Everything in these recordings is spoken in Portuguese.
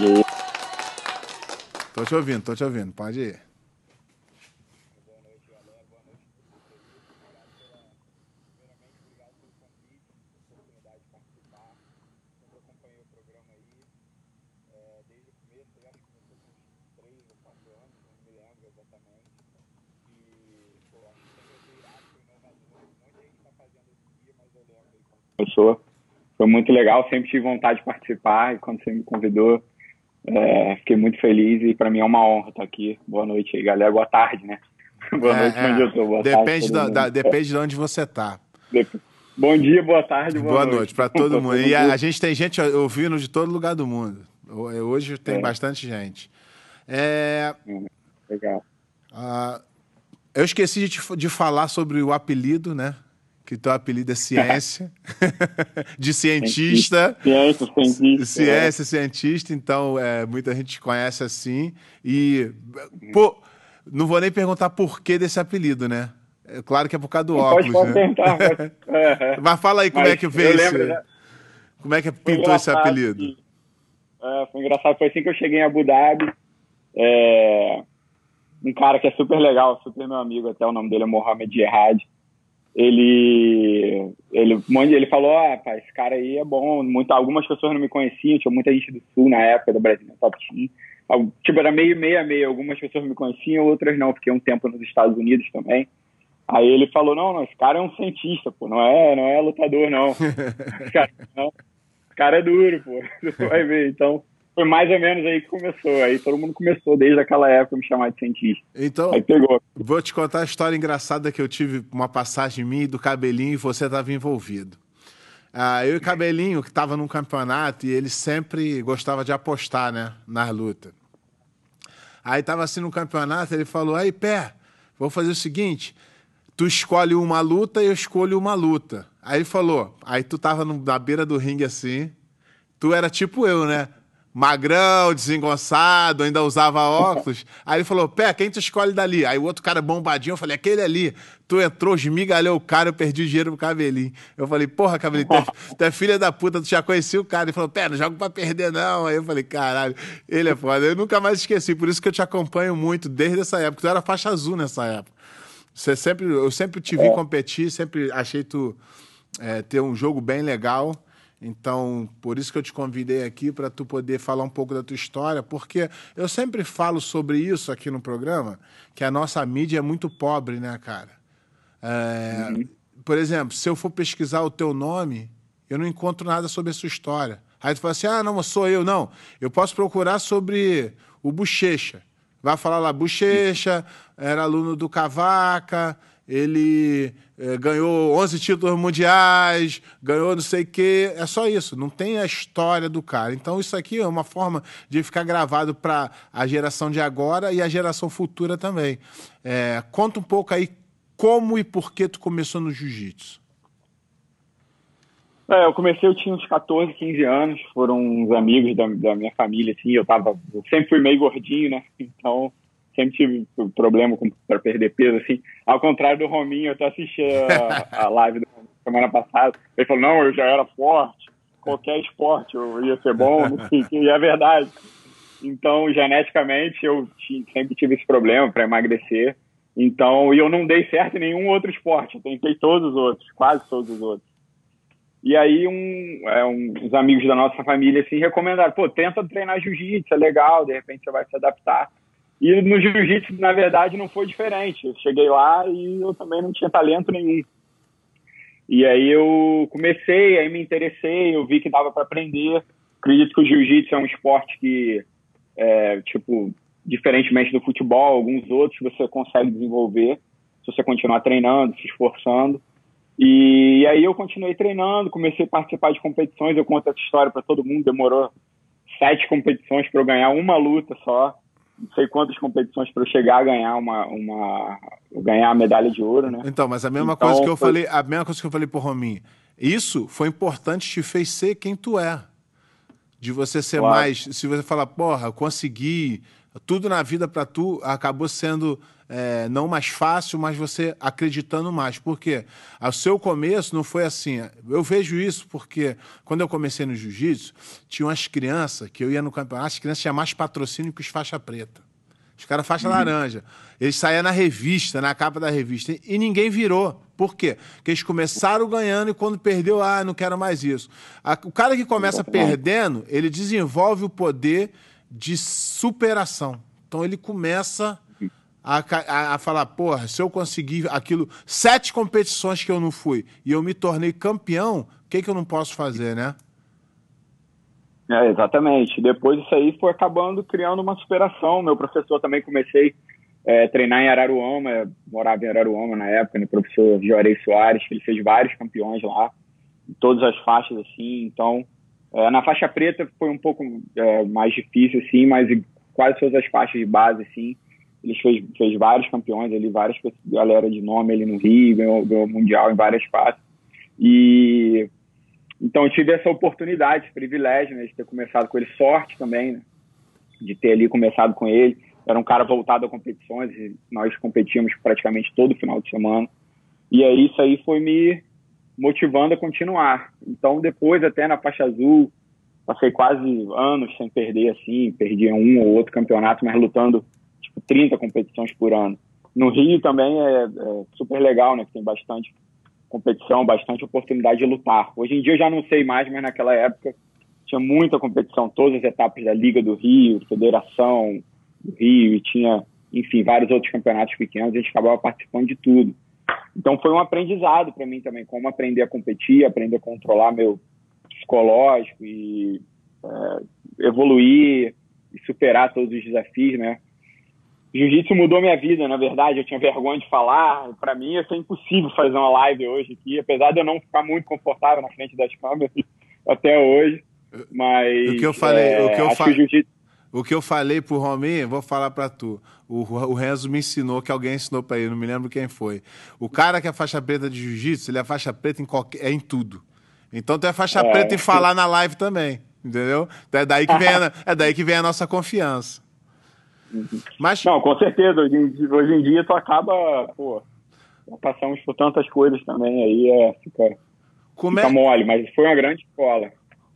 E aí? Tô te ouvindo, tô te ouvindo. Pode ir. Foi muito legal, sempre tive vontade de participar e quando você me convidou, é, fiquei muito feliz e para mim é uma honra estar aqui. Boa noite aí, galera. Boa tarde, né? Boa É, noite, é. onde eu tô. Boa Depende, tarde, da, da- depende de onde você tá. Dep- Bom dia, boa tarde, boa, Boa noite para todo mundo. E a, a gente tem gente ouvindo de todo lugar do mundo. Ho- Hoje tem É. bastante gente. É, Legal. ah, eu esqueci de, te de falar sobre o apelido, né? Que teu apelido é ciência. de cientista. Ciência, cientista. Ciência, cientista, então é, muita gente conhece assim. E, pô, não vou nem perguntar por que desse apelido, né? É claro que é por causa do Pode, óculos, pode né? perguntar. Pode... É, é. Mas fala aí como Mas é que veio esse... lembro, né? Como é que pintou esse apelido? que- é, foi engraçado, foi assim que eu cheguei em Abu Dhabi. É, um cara que é super legal, super meu amigo, até o nome dele é Mohamed Jihad. Ele, ele, ele falou, ah, pá, esse cara aí é bom. Muita, algumas pessoas não me conheciam, tinha muita gente do Sul na época do Brasil no Top Team. Tipo, era meio, meio a meio. Algumas pessoas me conheciam, outras não. Fiquei um tempo nos Estados Unidos também. Aí ele falou, não, não, esse cara é um cientista, pô, não é, não é lutador, não. Esse cara, não. Esse cara é duro, pô. Você vai ver. Então, foi mais ou menos aí que começou. Aí todo mundo começou desde aquela época a me chamar de cientista. Então, Aí pegou. vou te contar a história engraçada que eu tive uma passagem minha do Cabelinho e você estava envolvido. Ah, eu e Cabelinho, que estava num campeonato, e ele sempre gostava de apostar, né, nas lutas. Aí tava assim no campeonato, ele falou: aí, pé, vou fazer o seguinte: tu escolhe uma luta e eu escolho uma luta. Aí ele falou: aí tu tava no- na beira do ringue assim, tu era tipo eu, né? Magrão, desengonçado, ainda usava óculos. Aí ele falou: Pé, quem tu escolhe dali? Aí o outro cara bombadinho, eu falei: aquele ali. Tu entrou, esmigalhou o cara, eu perdi o dinheiro pro cabelinho. Eu falei: Porra, cabelinho, tu é, tu é filha da puta, tu já conhecia o cara. Ele falou: Pé, não jogo pra perder não. Aí eu falei: Caralho, ele é foda. Eu nunca mais esqueci, por isso que eu te acompanho muito desde essa época. Tu era faixa azul nessa época. Você sempre, eu sempre te vi competir, sempre achei tu é, ter um jogo bem legal. Então, por isso que eu te convidei aqui para tu poder falar um pouco da tua história, porque eu sempre falo sobre isso aqui no programa, que a nossa mídia é muito pobre, né, cara? É, Por exemplo, se eu for pesquisar o teu nome, eu não encontro nada sobre a sua história. Aí tu fala assim, ah, não, sou eu. Não, eu posso procurar sobre o Bochecha. Vai falar lá, Bochecha, era aluno do Cavaca, ele eh, ganhou 11 títulos mundiais, ganhou não sei o quê. É só isso, não tem a história do cara. Então, isso aqui é uma forma de ficar gravado para a geração de agora e a geração futura também. Eh, conta um pouco aí como e por que tu começou no jiu-jitsu. É, eu comecei, eu tinha uns 14, 15 anos, foram uns amigos da, da minha família, assim, eu tava, eu sempre fui meio gordinho, né, então sempre tive problema pra perder peso, assim, ao contrário do Rominho, eu até assisti a, a live da semana passada, ele falou, não, eu já era forte, qualquer esporte eu ia ser bom, não sei o que, e é verdade. Então, geneticamente, eu sempre tive esse problema para emagrecer, então, e eu não dei certo em nenhum outro esporte, eu tentei todos os outros, quase todos os outros. E aí um, é, um- uns amigos da nossa família assim recomendaram, pô, tenta treinar jiu-jitsu, é legal, de repente você vai se adaptar. E no jiu-jitsu, na verdade, não foi diferente. Eu cheguei lá e eu também não tinha talento nenhum. E aí eu comecei, aí me interessei, eu vi que dava para aprender. Acredito que o jiu-jitsu é um esporte que, é, tipo, diferentemente do futebol, alguns outros você consegue desenvolver se você continuar treinando, se esforçando. E aí eu continuei treinando, comecei a participar de competições. Eu conto essa história para todo mundo. Demorou sete competições para eu ganhar uma luta só. Não sei quantas competições para eu chegar a ganhar uma, uma ganhar a medalha de ouro, né? Então, mas a mesma Então, coisa que eu foi- falei, a mesma coisa que eu falei pro Rominho. Isso foi importante, te fez ser quem tu é. de você ser claro. mais. Se você falar, porra, consegui, tudo na vida para tu acabou sendo é, não mais fácil, mas você acreditando mais. Por quê? O seu começo não foi assim. Eu vejo isso porque quando eu comecei no jiu-jitsu, tinha umas crianças que eu ia no campeonato, as crianças tinham mais patrocínio que os faixa preta. Os caras faixa uhum. laranja. Eles saíam na revista, na capa da revista, e ninguém virou. Por quê? Porque eles começaram ganhando e quando perdeu, ah, não quero mais isso. O cara que começa perdendo, ele desenvolve o poder de superação. Então ele começa a, a, a, falar, porra, se eu conseguir aquilo, sete competições que eu não fui e eu me tornei campeão, o que, que eu não posso fazer, né? É, exatamente. Depois isso aí foi acabando criando uma superação. Meu professor também comecei é, treinar em Araruama, morava em Araruama na época, né, professor Jorei Soares, que ele fez vários campeões lá, em todas as faixas, assim, então, é, na faixa preta foi um pouco é, mais difícil, assim, mas quase todas as faixas de base, assim, ele fez, fez vários campeões ali, várias galera de nome ali no Rio, ganhou, ganhou Mundial em várias faixas, e então tive essa oportunidade, esse privilégio, né, de ter começado com ele, sorte também, né, de ter ali começado com ele, era um cara voltado a competições, nós competíamos praticamente todo final de semana. E aí isso aí foi me motivando a continuar. Então depois até na faixa azul, passei quase anos sem perder assim, perdi um ou outro campeonato, mas lutando 30 competições por ano. No Rio também é, é super legal, né, tem bastante competição, bastante oportunidade de lutar. Hoje em dia eu já não sei mais, mas naquela época tinha muita competição, todas as etapas da Liga do Rio, Federação, do Rio e tinha, enfim, vários outros campeonatos pequenos, a gente acabava participando de tudo. Então foi um aprendizado para mim também, como aprender a competir, aprender a controlar meu psicológico e é, evoluir e superar todos os desafios, né? Jiu-jitsu mudou minha vida, na verdade, eu tinha vergonha de falar. Para mim, ia ser impossível fazer uma live hoje aqui, apesar de eu não ficar muito confortável na frente das câmeras até hoje. Mas o que eu falei, é, o que eu falei, o que eu falei pro Rominho, vou falar para tu. O, o Renzo me ensinou, que alguém ensinou para ele, não me lembro quem foi. O cara que é faixa preta de jiu-jitsu, ele é faixa preta em, qualquer, é em tudo. Então tu é faixa é, preta em falar na live também, entendeu? Então é daí que vem a, é daí que vem a nossa confiança. Mas... Não, com certeza. Hoje em, hoje em dia tu acaba, pô, passamos por tantas coisas também, aí é, fica, Como fica é... mole, mas foi uma grande escola.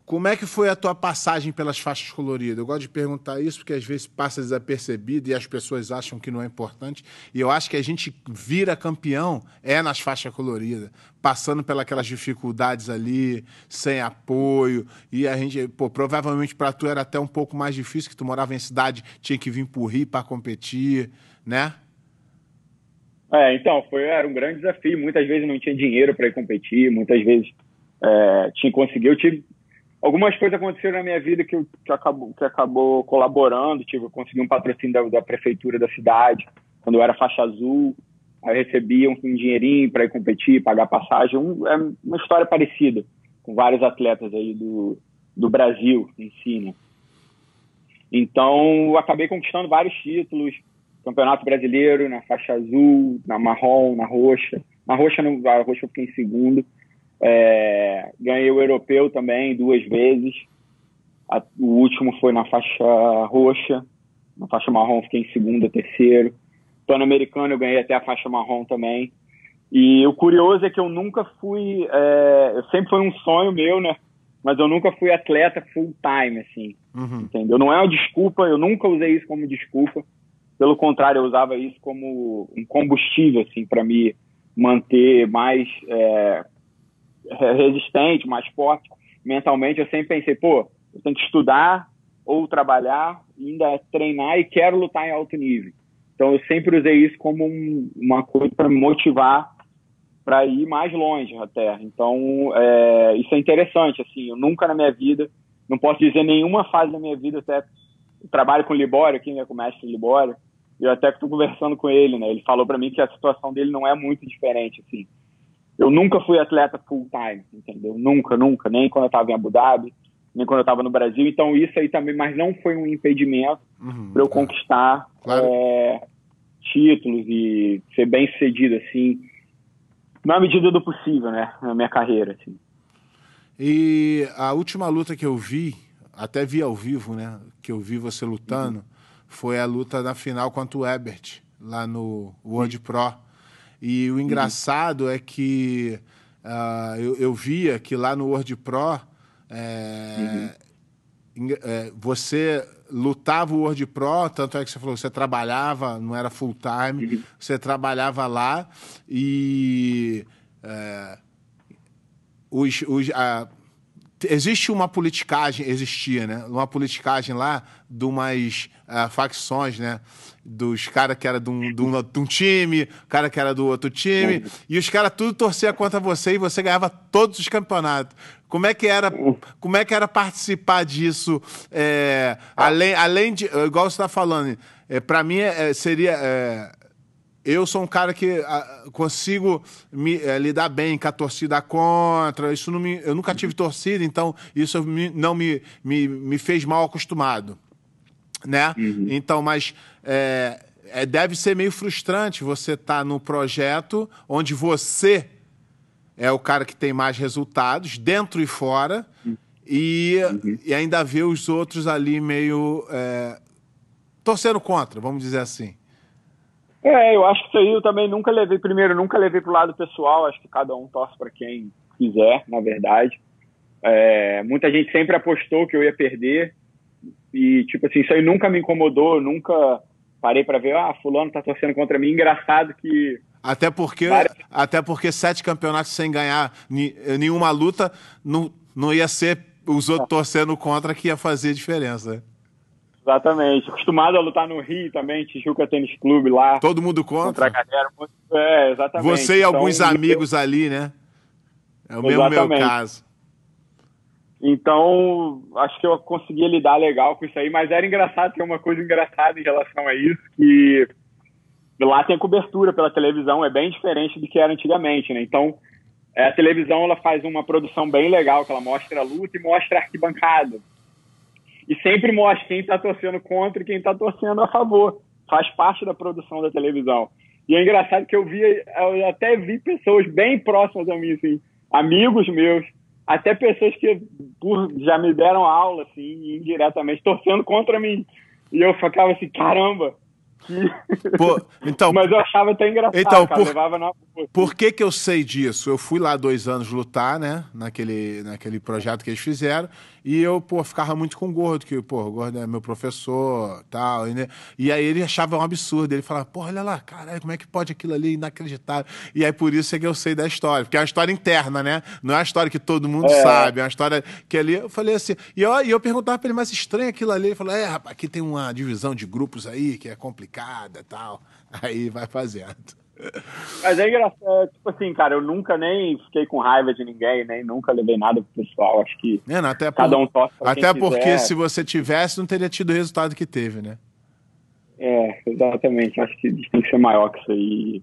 Como é que foi a tua passagem pelas faixas coloridas? Eu gosto de perguntar isso porque às vezes passa desapercebido e as pessoas acham que não é importante. E eu acho que a gente vira campeão é nas faixas coloridas, passando pelas dificuldades ali, sem apoio. E a gente, pô, provavelmente para tu era até um pouco mais difícil, que tu morava em cidade, tinha que vir pro Rio para competir, né? É, então, foi, era um grande desafio. Muitas vezes não tinha dinheiro para ir competir, muitas vezes é, tinha conseguido. Eu tive algumas coisas aconteceram na minha vida que, que, acabou, que acabou colaborando. Tipo, eu consegui um patrocínio da, da, prefeitura da cidade, quando eu era faixa azul. Aí eu recebia um, um dinheirinho para ir competir, pagar passagem. Um, é uma história parecida com vários atletas aí do, do Brasil em si, né? Então, eu acabei conquistando vários títulos. Campeonato Brasileiro na faixa azul, na marrom, na roxa. Na roxa, no, a roxa eu fiquei em segundo. É, ganhei o europeu também duas vezes. A, o último foi na faixa roxa. Na faixa marrom fiquei em segundo, terceiro. Pan-americano eu ganhei até a faixa marrom também. E o curioso é que eu nunca fui. É, sempre foi um sonho meu, né? Mas eu nunca fui atleta full time, assim. Uhum. Entendeu? Não é uma desculpa, eu nunca usei isso como desculpa. Pelo contrário, eu usava isso como um combustível, assim, para me manter mais é, resistente, mais forte mentalmente, eu sempre pensei, pô, eu tenho que estudar ou trabalhar, ainda treinar e quero lutar em alto nível. Então eu sempre usei isso como um, uma coisa para me motivar para ir mais longe até. Então é, isso é interessante, assim, eu nunca na minha vida, não posso dizer nenhuma fase da minha vida, até trabalho com o Libório aqui, né, com o mestre Libório, eu até estou conversando com ele, né, ele falou para mim que a situação dele não é muito diferente, assim eu nunca fui atleta full time, entendeu? Nunca, nunca, nem quando eu estava em Abu Dhabi, nem quando eu estava no Brasil. Então isso aí também, mas não foi um impedimento uhum, para eu conquistar claro. é, títulos e ser bem sucedido assim, na medida do possível, né, na minha carreira. Assim. E a última luta que eu vi, até vi ao vivo, né? Que eu vi você lutando, uhum. foi a luta na final contra o Ebert, lá no World uhum. Pro. E o engraçado uhum. é que uh, eu, eu, via que lá no World Pro é, é, você lutava o World Pro, tanto é que você falou que você trabalhava, não era full time, uhum. você trabalhava lá e é, os, os, a, existe uma politicagem, existia, né? Uma politicagem lá de umas uh, facções, né? Dos caras que era de um, de, um, de um, time, cara que era do outro time, e os caras tudo torcia contra você e você ganhava todos os campeonatos. Como é que era, como é que era participar disso? É, além, além de, igual você está falando, é, para mim é, seria é, eu sou um cara que uh, consigo me, uh, lidar bem com a torcida contra. Isso não me, eu nunca tive torcida, então isso me, não me, me, me fez mal acostumado. Né? Uhum. Então, mas é, é, deve ser meio frustrante você estar tá no projeto onde você é o cara que tem mais resultados, dentro e fora, uhum. e, uhum. e ainda ver os outros ali meio é, torcendo contra, vamos dizer assim. É, eu acho que isso aí eu também nunca levei, primeiro, nunca levei pro lado pessoal, acho que cada um torce para quem quiser, na verdade. É, muita gente sempre apostou que eu ia perder, e, tipo assim, isso aí nunca me incomodou, nunca parei para ver, ah, fulano tá torcendo contra mim, engraçado que... Até porque, várias... até porque sete campeonatos sem ganhar nenhuma luta, não, não ia ser os outros torcendo contra que ia fazer diferença? Exatamente. Acostumado a lutar no Rio também, Tijuca Tênis Clube lá. Todo mundo contra? contra a galera. É, exatamente. Você e então, alguns amigos eu... ali, né? É o mesmo meu caso. Então, acho que eu conseguia lidar legal com isso aí, mas era engraçado, tem uma coisa engraçada em relação a isso, que lá tem cobertura pela televisão, é bem diferente do que era antigamente, né? Então, é, a televisão ela faz uma produção bem legal, que ela mostra a luta e mostra a arquibancada e sempre mostra quem está torcendo contra e quem está torcendo a favor. Faz parte da produção da televisão. E é engraçado que eu vi, eu até vi pessoas bem próximas a mim, assim, amigos meus, até pessoas que por, já me deram aula, assim, indiretamente, torcendo contra mim. E eu ficava assim, caramba, então, Mas eu achava até engraçado, então, cara, por, levava na... Por que que eu sei disso? Eu fui lá dois anos lutar, né? Naquele, naquele projeto que eles fizeram. E eu, pô, ficava muito com o Gordo, que, pô, o Gordo é meu professor tal. E, né? e aí ele achava um absurdo. Ele falava, pô, olha lá, caralho, como é que pode aquilo ali? Inacreditável. E aí por isso é que eu sei da história. Porque é uma história interna, né? Não é uma história que todo mundo é. sabe. É uma história que ali... Eu falei assim... E eu, e eu perguntava pra ele, mas estranho aquilo ali. Ele falou, é, rapaz, aqui tem uma divisão de grupos aí que é complicada tal. Aí vai fazendo. Mas é engraçado, tipo assim, cara, eu nunca nem fiquei com raiva de ninguém, nem nunca levei nada pro pessoal. Acho que é, não, até cada por, um torce pra Até porque quiser. se você tivesse, não teria tido o resultado que teve, né? É, exatamente. Acho que tem que ser maior que isso aí.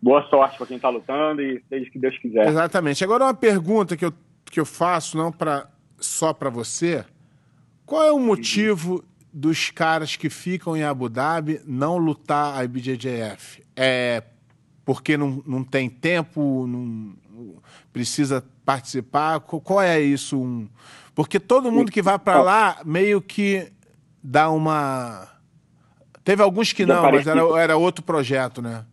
Boa sorte para quem tá lutando e seja que Deus quiser. Exatamente. Agora uma pergunta que eu, que eu faço, não pra, só para você. Qual é o motivo dos caras que ficam em Abu Dhabi não lutar a IBJJF? É porque não, não tem tempo, não precisa participar? Qual é isso? Um... Porque todo mundo que vai para lá meio que dá uma. Teve alguns que não, mas era, era outro projeto, né?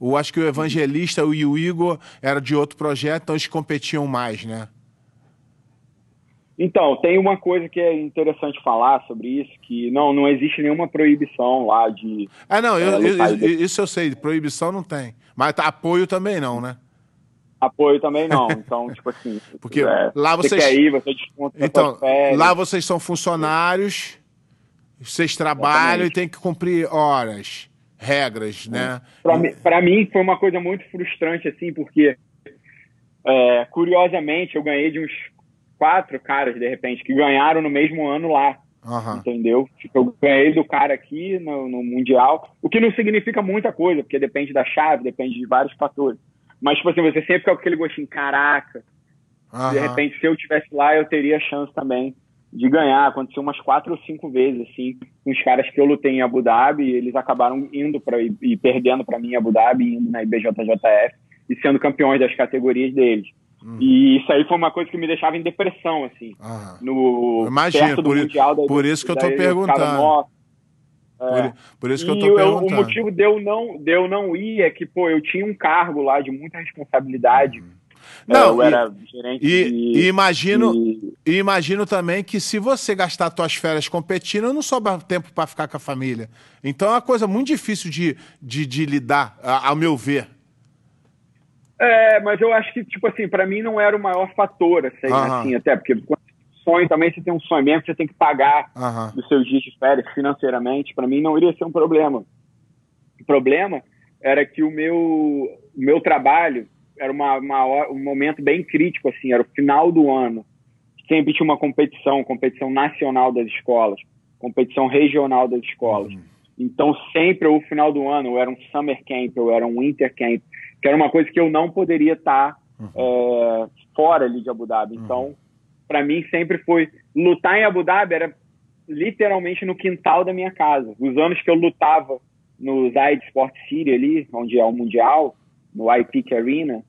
Eu acho que o Evangelista e o Igor era de outro projeto, então eles competiam mais, né? Então, tem uma coisa que é interessante falar sobre isso, que não, não existe nenhuma proibição lá de... Ah, não, eu, eu, isso eu sei, proibição não tem. Mas tá, apoio também não, né? Apoio também não, então, tipo assim... Porque é, lá vocês... Você ir, você desconta Então, lá vocês são funcionários, vocês trabalham Exatamente. e tem que cumprir horas, regras, né? Para mim, mim foi uma coisa muito frustrante, assim, porque... É, curiosamente, eu ganhei de uns quatro caras, de repente, que ganharam no mesmo ano lá. Uhum. Entendeu? Tipo, eu ganhei do cara aqui no, no, Mundial, o que não significa muita coisa, porque depende da chave, depende de vários fatores. Mas, tipo assim, você sempre fica com aquele gostinho, caraca. Uhum. De repente, se eu tivesse lá, eu teria chance também de ganhar. Aconteceu umas quatro ou cinco vezes, assim, com os caras que eu lutei em Abu Dhabi, e eles acabaram indo para e perdendo para mim em Abu Dhabi, indo na IBJJF e sendo campeões das categorias deles. Uhum. E isso aí foi uma coisa que me deixava em depressão, assim. No, do por, Mundial. daí- por isso que eu tô ficava, perguntando. "Nossa". Por, por isso que eu E tô eu- perguntando. o motivo de eu, não, de eu não ir é que, pô, eu tinha um cargo lá de muita responsabilidade. Não, eu e- era gerente E, de... e imagino, de- e imagino também que se você gastar suas férias competindo, não sobra tempo para ficar com a família. Então é uma coisa muito difícil de, de, de lidar, a- ao meu ver. É, mas eu acho que, tipo assim, pra mim não era o maior fator, assim, Aham. assim, até porque quando você tem sonho também, você tem um sonho mesmo, você tem que pagar Aham. dos seus dias de férias financeiramente, pra mim não iria ser um problema. O problema era que o meu, o meu trabalho era uma, uma hora- um momento bem crítico, assim, era o final do ano. Sempre tinha uma competição, competição nacional das escolas, competição regional das escolas. Então, sempre, ou final do ano, era um summer camp, ou era um winter camp, que era uma coisa que eu não poderia estar é, fora ali de Abu Dhabi. Então, para mim, sempre foi. Lutar em Abu Dhabi era literalmente no quintal da minha casa. Os anos que eu lutava no Zayed Sport City ali, onde é o Mundial, no iPeak Arena,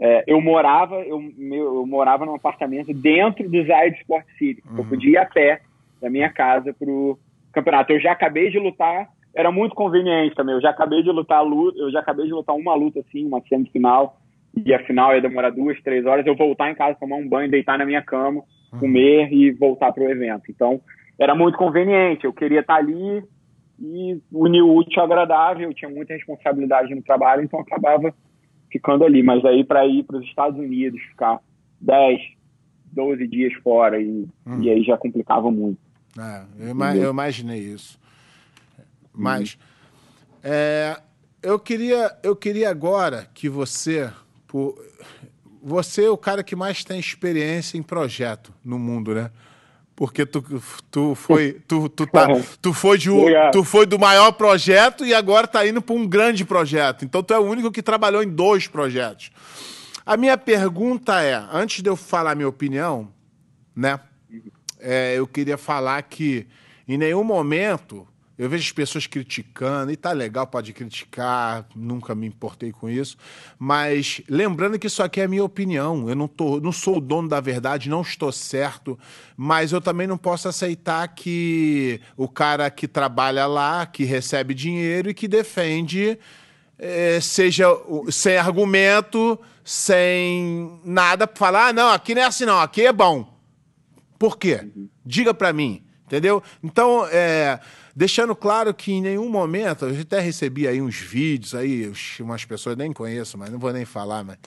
é, eu morava eu, eu morava num apartamento dentro do Zayed Sport City. Eu podia ir a pé da minha casa pro campeonato. Eu já acabei de lutar, era muito conveniente também. Eu já acabei de lutar luta, eu já acabei de lutar uma luta assim, uma semifinal, e a final ia demorar duas, três horas. Eu voltar em casa, tomar um banho, deitar na minha cama, comer e voltar pro evento. Então, era muito conveniente. Eu queria estar ali e unir o útil ao agradável. Eu tinha muita responsabilidade no trabalho, então acabava ficando ali. Mas aí, para ir para os Estados Unidos, ficar 10, 12 dias fora, e, e aí já complicava muito. É, eu, ima- eu imaginei isso. Mas é, eu queria eu queria agora que você por, você é o cara que mais tem experiência em projeto no mundo, né? Porque tu, tu foi tu, tu, tá, tu foi de tu foi do maior projeto e agora tá indo para um grande projeto. Então tu é o único que trabalhou em dois projetos. A minha pergunta é, antes de eu falar a minha opinião, né? é, eu queria falar que em nenhum momento eu vejo as pessoas criticando, e tá legal, pode criticar, nunca me importei com isso, mas lembrando que isso aqui é a minha opinião, eu não, tô, não sou o dono da verdade, não estou certo, mas eu também não posso aceitar que o cara que trabalha lá, que recebe dinheiro e que defende, eh, seja sem argumento, sem nada, pra falar, ah, não, aqui não é assim não, aqui é bom. Por quê? Diga pra mim, entendeu? Então, é, deixando claro que em nenhum momento, eu até recebi aí uns vídeos aí, umas pessoas nem conheço, mas não vou nem falar, mas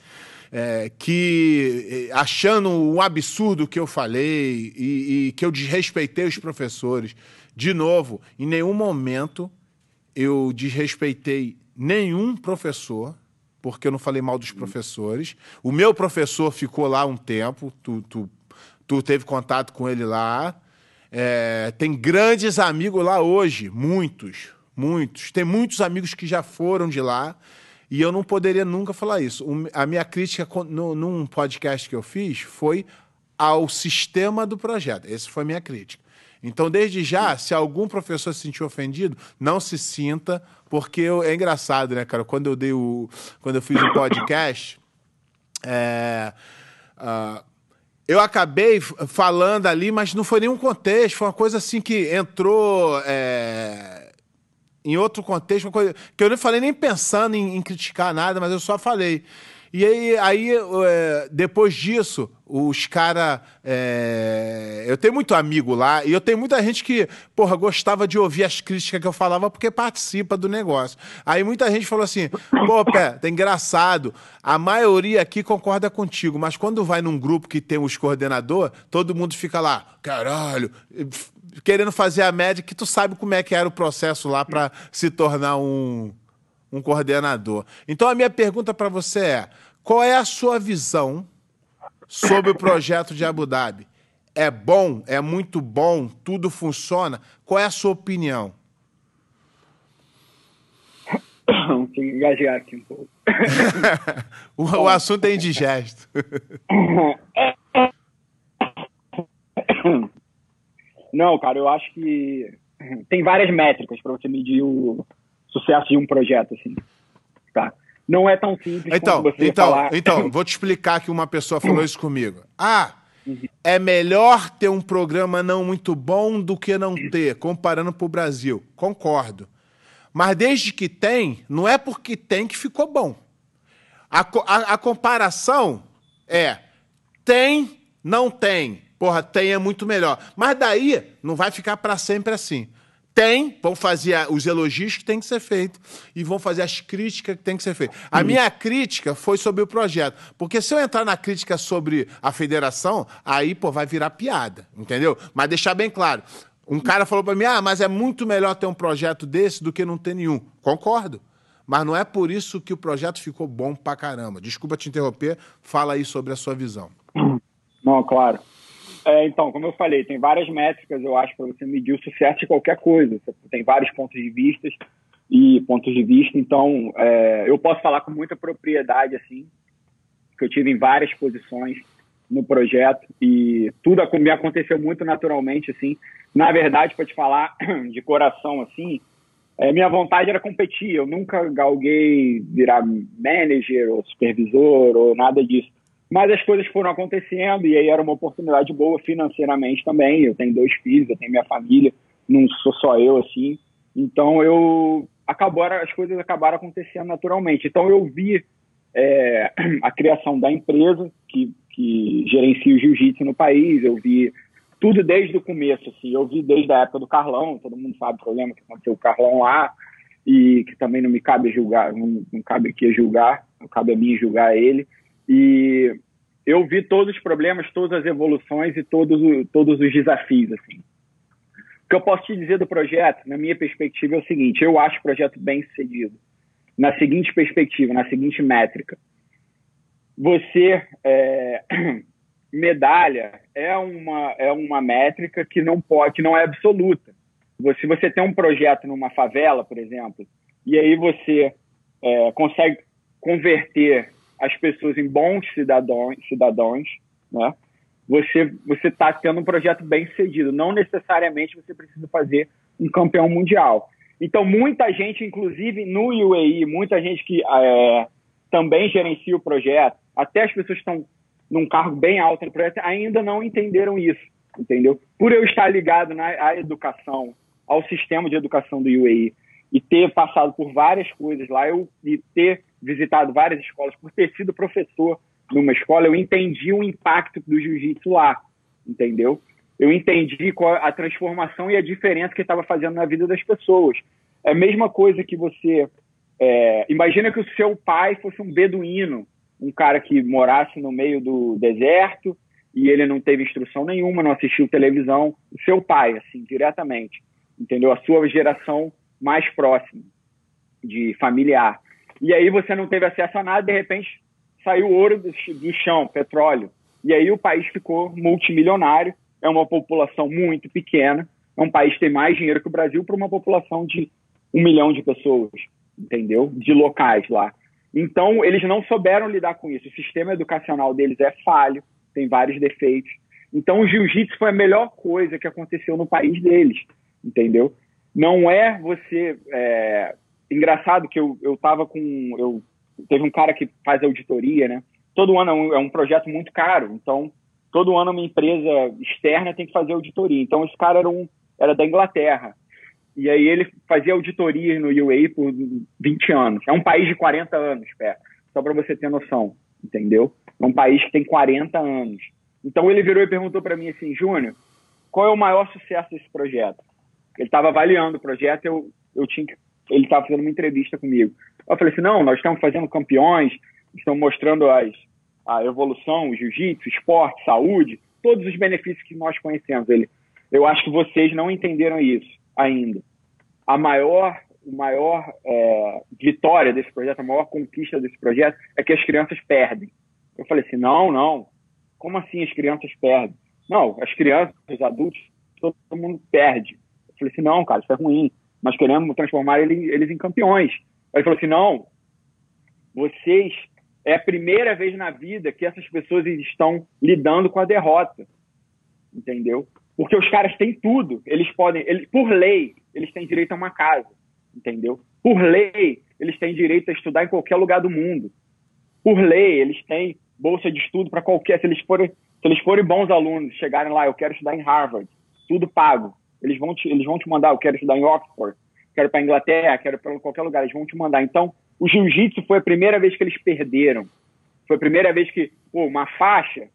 é, que é, achando um absurdo o que eu falei e, e que eu desrespeitei os professores. De novo, em nenhum momento eu desrespeitei nenhum professor, porque eu não falei mal dos professores. O meu professor ficou lá um tempo, tu, tu, tu teve contato com ele lá. É, tem grandes amigos lá hoje, muitos, muitos. Tem muitos amigos que já foram de lá e eu não poderia nunca falar isso. A minha crítica no, num podcast que eu fiz foi ao sistema do projeto. Essa foi a minha crítica. Então, desde já, se algum professor se sentiu ofendido, não se sinta, porque eu- é engraçado, né, cara? Quando eu dei o, quando eu fiz o podcast, é, ah, eu acabei falando ali, mas não foi nenhum contexto, foi uma coisa assim que entrou é, em outro contexto, coisa que eu não falei nem pensando em, em criticar nada, mas eu só falei. E aí, aí é, depois disso, os caras. eu tenho muito amigo lá e eu tenho muita gente que, porra, gostava de ouvir as críticas que eu falava porque participa do negócio. Aí muita gente falou assim: pô, Pé, tá engraçado. A maioria aqui concorda contigo, mas quando vai num grupo que tem os coordenador, todo mundo fica lá, caralho, querendo fazer a média, que tu sabe como é que era o processo lá para se tornar um, um coordenador. Então a minha pergunta para você é: qual é a sua visão sobre o projeto de Abu Dhabi? É bom? É muito bom? Tudo funciona? Qual é a sua opinião? Tem que engajar aqui um pouco. o, o assunto é indigesto. Não, cara, eu acho que tem várias métricas para você medir o sucesso de um projeto, assim. Tá? Não é tão simples então, você então, falar. Então, vou te explicar que uma pessoa falou isso comigo. Ah, é melhor ter um programa não muito bom do que não ter, comparando para o Brasil. Concordo. Mas desde que tem, não é porque tem que ficou bom. A, a, a comparação é tem, não tem. Porra, tem é muito melhor. Mas daí não vai ficar para sempre assim. Tem, vão fazer os elogios que tem que ser feito e vão fazer as críticas que tem que ser feito. A minha crítica foi sobre o projeto, porque se eu entrar na crítica sobre a federação, aí, pô, vai virar piada, entendeu? Mas deixar bem claro, um cara falou para mim, ah, mas é muito melhor ter um projeto desse do que não ter nenhum. Concordo. Mas não é por isso que o projeto ficou bom pra caramba. Desculpa te interromper, fala aí sobre a sua visão. Não, claro. É, então, como eu falei, tem várias métricas, eu acho, para você medir o sucesso de qualquer coisa. Tem vários pontos de vista e pontos de vista. Então, é, eu posso falar com muita propriedade, assim, que eu tive em várias posições no projeto e tudo me aconteceu muito naturalmente, assim. Na verdade, para te falar de coração, assim, é, minha vontade era competir. Eu nunca galguei virar manager ou supervisor ou nada disso. Mas as coisas foram acontecendo e aí era uma oportunidade boa financeiramente também. Eu tenho dois filhos, eu tenho minha família, não sou só eu assim. Então eu acabou as coisas acabaram acontecendo naturalmente. Então eu vi é, a criação da empresa que, que gerencia o jiu-jitsu no país. Eu vi tudo desde o começo, assim. Eu vi desde a época do Carlão. Todo mundo sabe o problema que aconteceu com o Carlão lá e que também não me cabe julgar, não, não cabe aqui julgar, não cabe a mim julgar ele. E eu vi todos os problemas, todas as evoluções e todos, todos os desafios. Assim. O que eu posso te dizer do projeto, na minha perspectiva, é o seguinte: eu acho o projeto bem sucedido. Na seguinte perspectiva, na seguinte métrica. Você. É, medalha é uma, é uma métrica que não pode, que não é absoluta. Se você tem um projeto numa favela, por exemplo, e aí você é, consegue converter as pessoas em bons cidadãos, cidadãos né? Você você está tendo um projeto bem sucedido. Não necessariamente você precisa fazer um campeão mundial. Então muita gente, inclusive no UAE, muita gente que é, também gerencia o projeto, até as pessoas que estão num cargo bem alto no projeto, ainda não entenderam isso, entendeu? Por eu estar ligado na à educação, ao sistema de educação do UAE e ter passado por várias coisas lá, eu e ter visitado várias escolas, por ter sido professor numa escola, eu entendi o impacto do jiu-jitsu lá, entendeu? Eu entendi qual a transformação e a diferença que estava fazendo na vida das pessoas. É a mesma coisa que você. É, imagina que o seu pai fosse um beduíno, um cara que morasse no meio do deserto e ele não teve instrução nenhuma, não assistiu televisão. O seu pai, assim, diretamente, entendeu? A sua geração mais próxima de familiar. E aí você não teve acesso a nada, de repente saiu ouro do, do chão, petróleo. E aí o país ficou multimilionário, é uma população muito pequena, é um país que tem mais dinheiro que o Brasil para uma população de um milhão de pessoas, entendeu? De locais lá. Então, eles não souberam lidar com isso. O sistema educacional deles é falho, tem vários defeitos. Então, o jiu-jitsu foi a melhor coisa que aconteceu no país deles, entendeu? Não é você é, engraçado que eu, eu tava com. Eu, teve um cara que faz auditoria, né? Todo ano é um, é um projeto muito caro, então todo ano uma empresa externa tem que fazer auditoria. Então esse cara era, um, era da Inglaterra. E aí ele fazia auditoria no UAE por 20 anos. É um país de 40 anos, pé. Só para você ter noção, entendeu? É um país que tem 40 anos. Então ele virou e perguntou para mim assim, Júnior, qual é o maior sucesso desse projeto? Ele estava avaliando o projeto, eu, eu tinha que ele estava fazendo uma entrevista comigo. Eu falei assim, não, nós estamos fazendo campeões, estamos mostrando as, a evolução, o jiu-jitsu, esporte, saúde, todos os benefícios que nós conhecemos. Ele, eu acho que vocês não entenderam isso ainda. A maior, maior é, vitória desse projeto, a maior conquista desse projeto é que as crianças perdem. Eu falei assim, não, não. Como assim as crianças perdem? Não, as crianças, os adultos, todo mundo perde. Eu falei assim, não, cara, isso é ruim nós queremos transformar ele, eles em campeões. Aí ele falou assim: não, vocês é a primeira vez na vida que essas pessoas estão lidando com a derrota, entendeu? Porque os caras têm tudo, eles podem, eles, por lei, eles têm direito a uma casa, entendeu? Por lei, eles têm direito a estudar em qualquer lugar do mundo. Por lei, eles têm bolsa de estudo para qualquer. Se eles forem, se eles forem bons alunos, chegarem lá, eu quero estudar em Harvard, tudo pago. Eles vão te, eles vão te mandar, eu quero estudar em Oxford, quero para Inglaterra, quero para qualquer lugar, eles vão te mandar. Então, o jiu-jitsu foi a primeira vez que eles perderam. Foi a primeira vez que, pô, uma faixa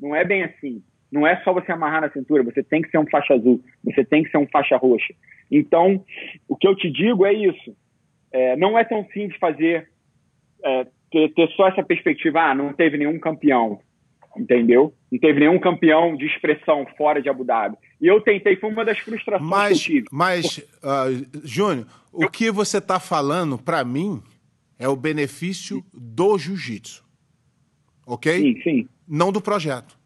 não é bem assim. Não é só você amarrar na cintura, você tem que ser um faixa azul, você tem que ser um faixa roxa. Então, o que eu te digo é isso. É, não é tão simples fazer, é, ter, ter, só essa perspectiva, ah, não teve nenhum campeão, entendeu? Não teve nenhum campeão de expressão fora de Abu Dhabi. E eu tentei, foi uma das frustrações mas, que eu tive. Mas, uh, Júnior, o que você está falando, para mim, é o benefício do jiu-jitsu. Ok? Sim, sim. Não do projeto.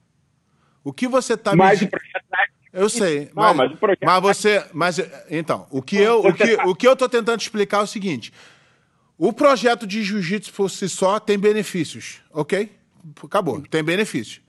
O que você está me Mas o projeto eu sei, não, mas, mas, projeto... mas você, mas então, o que eu, o que, o que eu tô tentando explicar é o seguinte: o projeto de jiu-jitsu por si só tem benefícios, ok? Acabou, tem benefícios.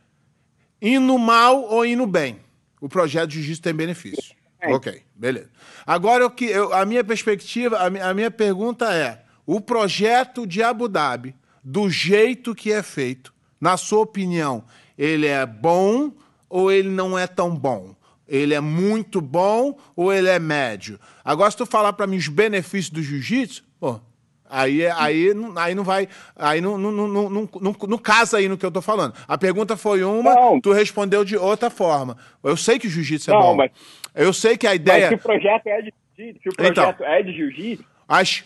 Indo mal ou indo bem, o projeto de jiu-jitsu tem benefícios, é. ok? Beleza. Agora que eu, a minha perspectiva, a minha, a minha pergunta é: o projeto de Abu Dhabi, do jeito que é feito, na sua opinião, ele é bom ou ele não é tão bom? Ele é muito bom ou ele é médio? Agora, se tu falar para mim os benefícios do jiu-jitsu, pô, aí, aí, aí não vai. Aí não, não, não, não, não, casa aí no que eu tô falando. A pergunta foi uma, não. tu respondeu de outra forma. Eu sei que o jiu-jitsu é não, bom. Mas, eu sei que a ideia. Mas se o projeto é de jiu-jitsu, se o então. projeto então, é de jiu-jitsu,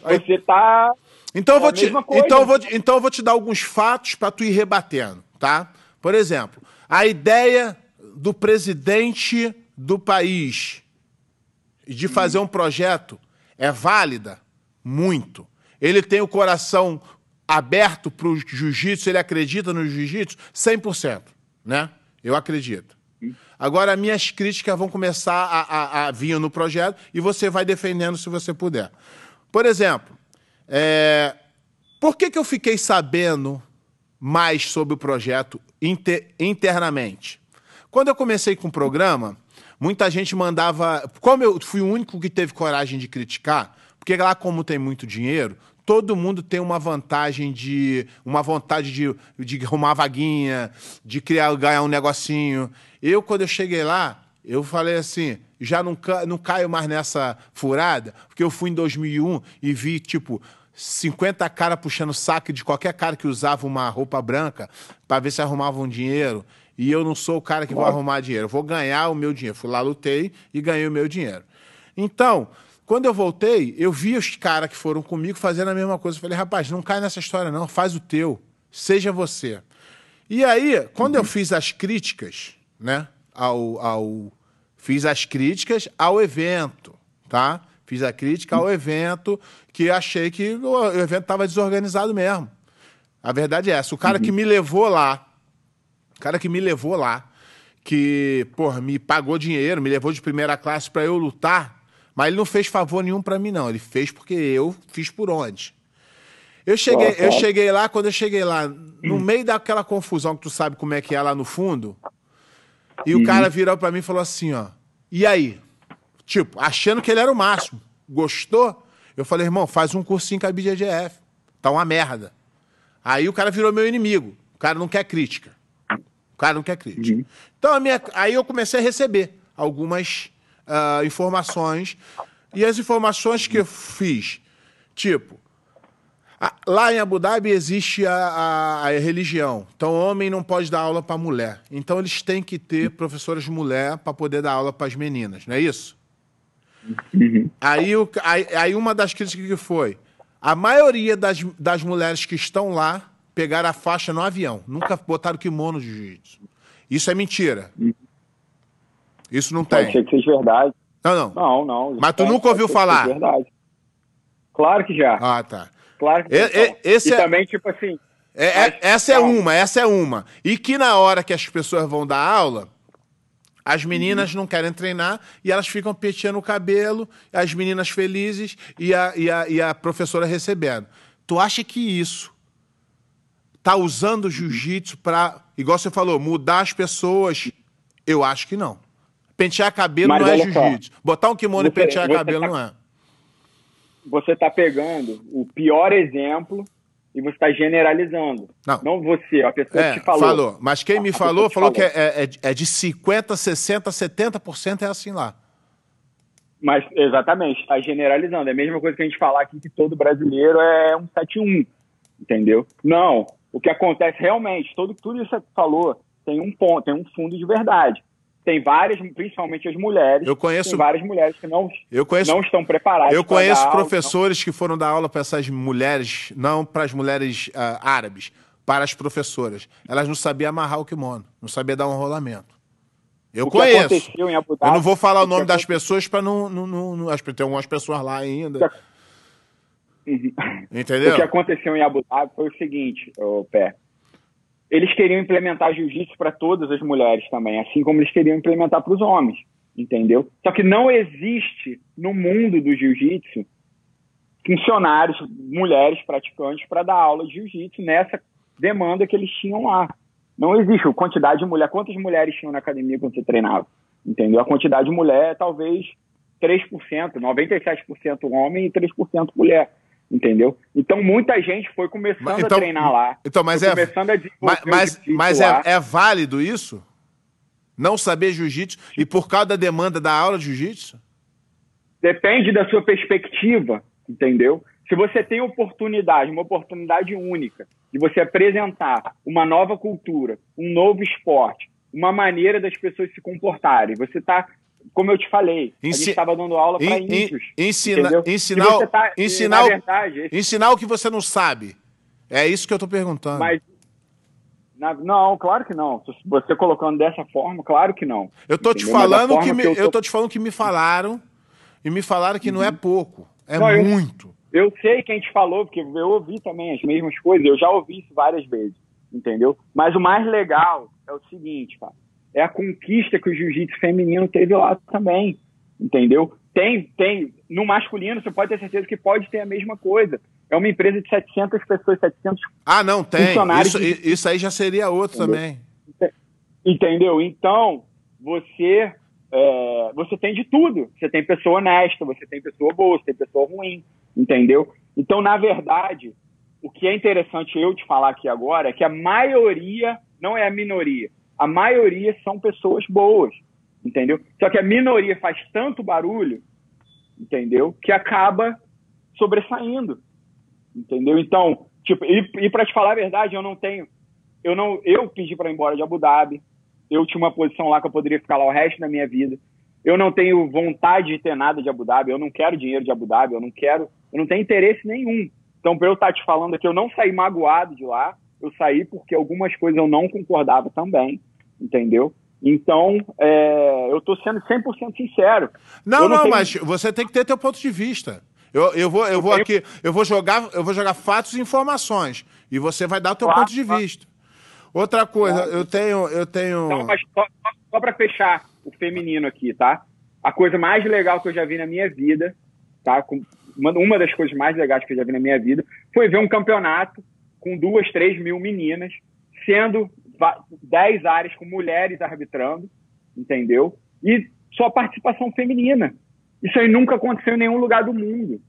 você tá. Então eu, vou é te, então, eu vou, então eu vou te dar alguns fatos para tu ir rebatendo, tá? Por exemplo, a ideia do presidente do país de fazer um projeto é válida? Muito. Ele tem o coração aberto para o jiu-jitsu, ele acredita no jiu-jitsu? 100%, né? Eu acredito. Agora, minhas críticas vão começar a, a, a, vir no projeto e você vai defendendo se você puder. Por exemplo, é... por que, que eu fiquei sabendo mais sobre o projeto inter... internamente? Quando eu comecei com o programa, Muita gente mandava. Como eu fui o único que teve coragem de criticar, porque lá, como tem muito dinheiro, todo mundo tem uma vantagem de. uma vontade de, de arrumar vaguinha, de criar, ganhar um negocinho. Eu, quando eu cheguei lá, eu falei assim, já não, não caio mais nessa furada, porque eu fui em 2001 e vi, tipo, 50 caras puxando saco de qualquer cara que usava uma roupa branca para ver se arrumavam um dinheiro e eu não sou o cara que vai arrumar dinheiro. Eu vou ganhar o meu dinheiro. Fui lá, lutei e ganhei o meu dinheiro. Então, quando eu voltei, eu vi os caras que foram comigo fazendo a mesma coisa. Eu falei, rapaz, não cai nessa história, não. Faz o teu. Seja você. E aí, quando eu fiz as críticas, né? Ao, ao, fiz as críticas ao evento, tá? Fiz a crítica ao evento que achei que o evento estava desorganizado mesmo. A verdade é essa. O cara uhum. que me levou lá cara que me levou lá, que, porra, me pagou dinheiro, me levou de primeira classe para eu lutar, mas ele não fez favor nenhum para mim, não. Ele fez porque eu fiz por onde. Eu cheguei, eu cheguei lá, quando eu cheguei lá, no meio daquela confusão que tu sabe como é que é lá no fundo, e o cara virou para mim e falou assim, ó, e aí? Tipo, achando que ele era o máximo. Gostou? Eu falei, irmão, faz um cursinho com a BJJF. Tá uma merda. Aí o cara virou meu inimigo. O cara não quer crítica cara não quer crítica. Uhum. Então, minha, aí eu comecei a receber algumas uh, informações. E as informações que eu fiz, tipo, a, lá em Abu Dhabi existe a, a, a, religião. Então, homem não pode dar aula para mulher. Então, eles têm que ter professoras mulher para poder dar aula para as meninas, não é isso? Uhum. Aí, o, aí, aí, uma das críticas que foi: a maioria das, das mulheres que estão lá pegaram a faixa no avião. Nunca botaram kimono de jiu-jitsu. Isso é mentira. Isso não tem. Pode que seja verdade. Não, não. Não, não. Mas tu nunca ouviu falar? verdade. Claro que já. Ah, tá. Claro que e, e, esse e é... também, tipo assim... É, é, essa é uma, essa é uma. E que na hora que as pessoas vão dar aula, as meninas uhum. não querem treinar e elas ficam penteando o cabelo, as meninas felizes e a, e, a, e a professora recebendo. Tu acha que isso tá usando o jiu-jitsu para, igual você falou, mudar as pessoas? Eu acho que não. Pentear cabelo Mas não é jiu-jitsu. Botar um kimono você, e pentear cabelo tá... não é. você está pegando o pior exemplo e você está generalizando. Não. Não você, a pessoa é, que te falou. Falou. Mas quem me falou, falou, falou, que é, é, é de 50%, 60%, 70% é assim lá. Mas, exatamente, está generalizando. É a mesma coisa que a gente falar aqui que todo brasileiro é um 71, entendeu? Não. O que acontece realmente, todo, tudo isso que você falou tem um ponto, tem um fundo de verdade tem várias, principalmente as mulheres. Eu conheço várias mulheres que não, eu conheço, não estão preparadas. Eu conheço professores aula, que foram dar aula para essas mulheres, não para as mulheres uh, árabes, para as professoras. Elas não sabiam amarrar o kimono, não sabiam dar um rolamento. Eu conheço. eu não vou falar o nome das pessoas para não, não, não, não. Acho que tem algumas pessoas lá ainda. Entendeu? O que aconteceu em Abu Dhabi foi o seguinte, o Pé eles queriam implementar jiu-jitsu para todas as mulheres também, assim como eles queriam implementar para os homens, entendeu? Só que não existe no mundo do jiu-jitsu funcionários, mulheres praticantes para dar aula de jiu-jitsu nessa demanda que eles tinham lá. Não existe a quantidade de mulher. Quantas mulheres tinham na academia quando você treinava? Entendeu? A quantidade de mulher é talvez 3%, 97% homem e 3% mulher entendeu? Então muita gente foi começando então, a treinar lá. Então, mas é começando a mas, mas, mas é, é, válido isso? Não saber jiu-jitsu e por causa da demanda da aula de jiu-jitsu? Depende da sua perspectiva, entendeu? Se você tem oportunidade, uma oportunidade única de você apresentar uma nova cultura, um novo esporte, uma maneira das pessoas se comportarem, você está como eu te falei, Ensi... a gente estava dando aula para índios. Ensina... Ensinar, tá... ensinar, verdade, esse... ensinar o que você não sabe. É isso que eu estou perguntando. Mas, na... não, claro que não. Você colocando dessa forma, claro que não. Eu estou te falando que, me... que eu, tô... eu tô te falando que me falaram e me falaram que uhum. não é uhum. pouco, é não, muito. Eu, eu sei quem te falou, porque eu ouvi também as mesmas coisas, eu já ouvi isso várias vezes, entendeu? Mas o mais legal é o seguinte, cara é a conquista que o jiu-jitsu feminino teve lá também, entendeu? Tem, tem. No masculino, você pode ter certeza que pode ter a mesma coisa. É uma empresa de 700 pessoas, 700 Ah, não, tem. Isso, de... isso aí já seria outro entendeu? também. Entendeu? Então, você é, você tem de tudo. Você tem pessoa honesta, você tem pessoa boa, você tem pessoa ruim, entendeu? Então, na verdade, o que é interessante eu te falar aqui agora é que a maioria não é a minoria a maioria são pessoas boas, entendeu? Só que a minoria faz tanto barulho, entendeu? Que acaba sobressaindo, entendeu? Então, tipo, e, e para te falar a verdade, eu não tenho, eu não, eu pedi para ir embora de Abu Dhabi, eu tinha uma posição lá que eu poderia ficar lá o resto da minha vida. Eu não tenho vontade de ter nada de Abu Dhabi, eu não quero dinheiro de Abu Dhabi, eu não quero, eu não tenho interesse nenhum. Então, para eu estar tá te falando aqui, eu não saí magoado de lá, eu saí porque algumas coisas eu não concordava também entendeu? Então, é, eu estou sendo 100% sincero. Não, não, não tenho... mas você tem que ter teu ponto de vista. Eu, eu vou, eu vou aqui, eu vou jogar, eu vou jogar fatos e informações e você vai dar o teu claro, ponto de claro. vista. Outra coisa, claro. eu tenho, eu tenho. Não, mas só, só para fechar o feminino aqui, tá? A coisa mais legal que eu já vi na minha vida, tá? Uma, uma das coisas mais legais que eu já vi na minha vida foi ver um campeonato com duas, três mil meninas sendo 10 áreas com mulheres arbitrando, entendeu? E só participação feminina. Isso aí nunca aconteceu em nenhum lugar do mundo,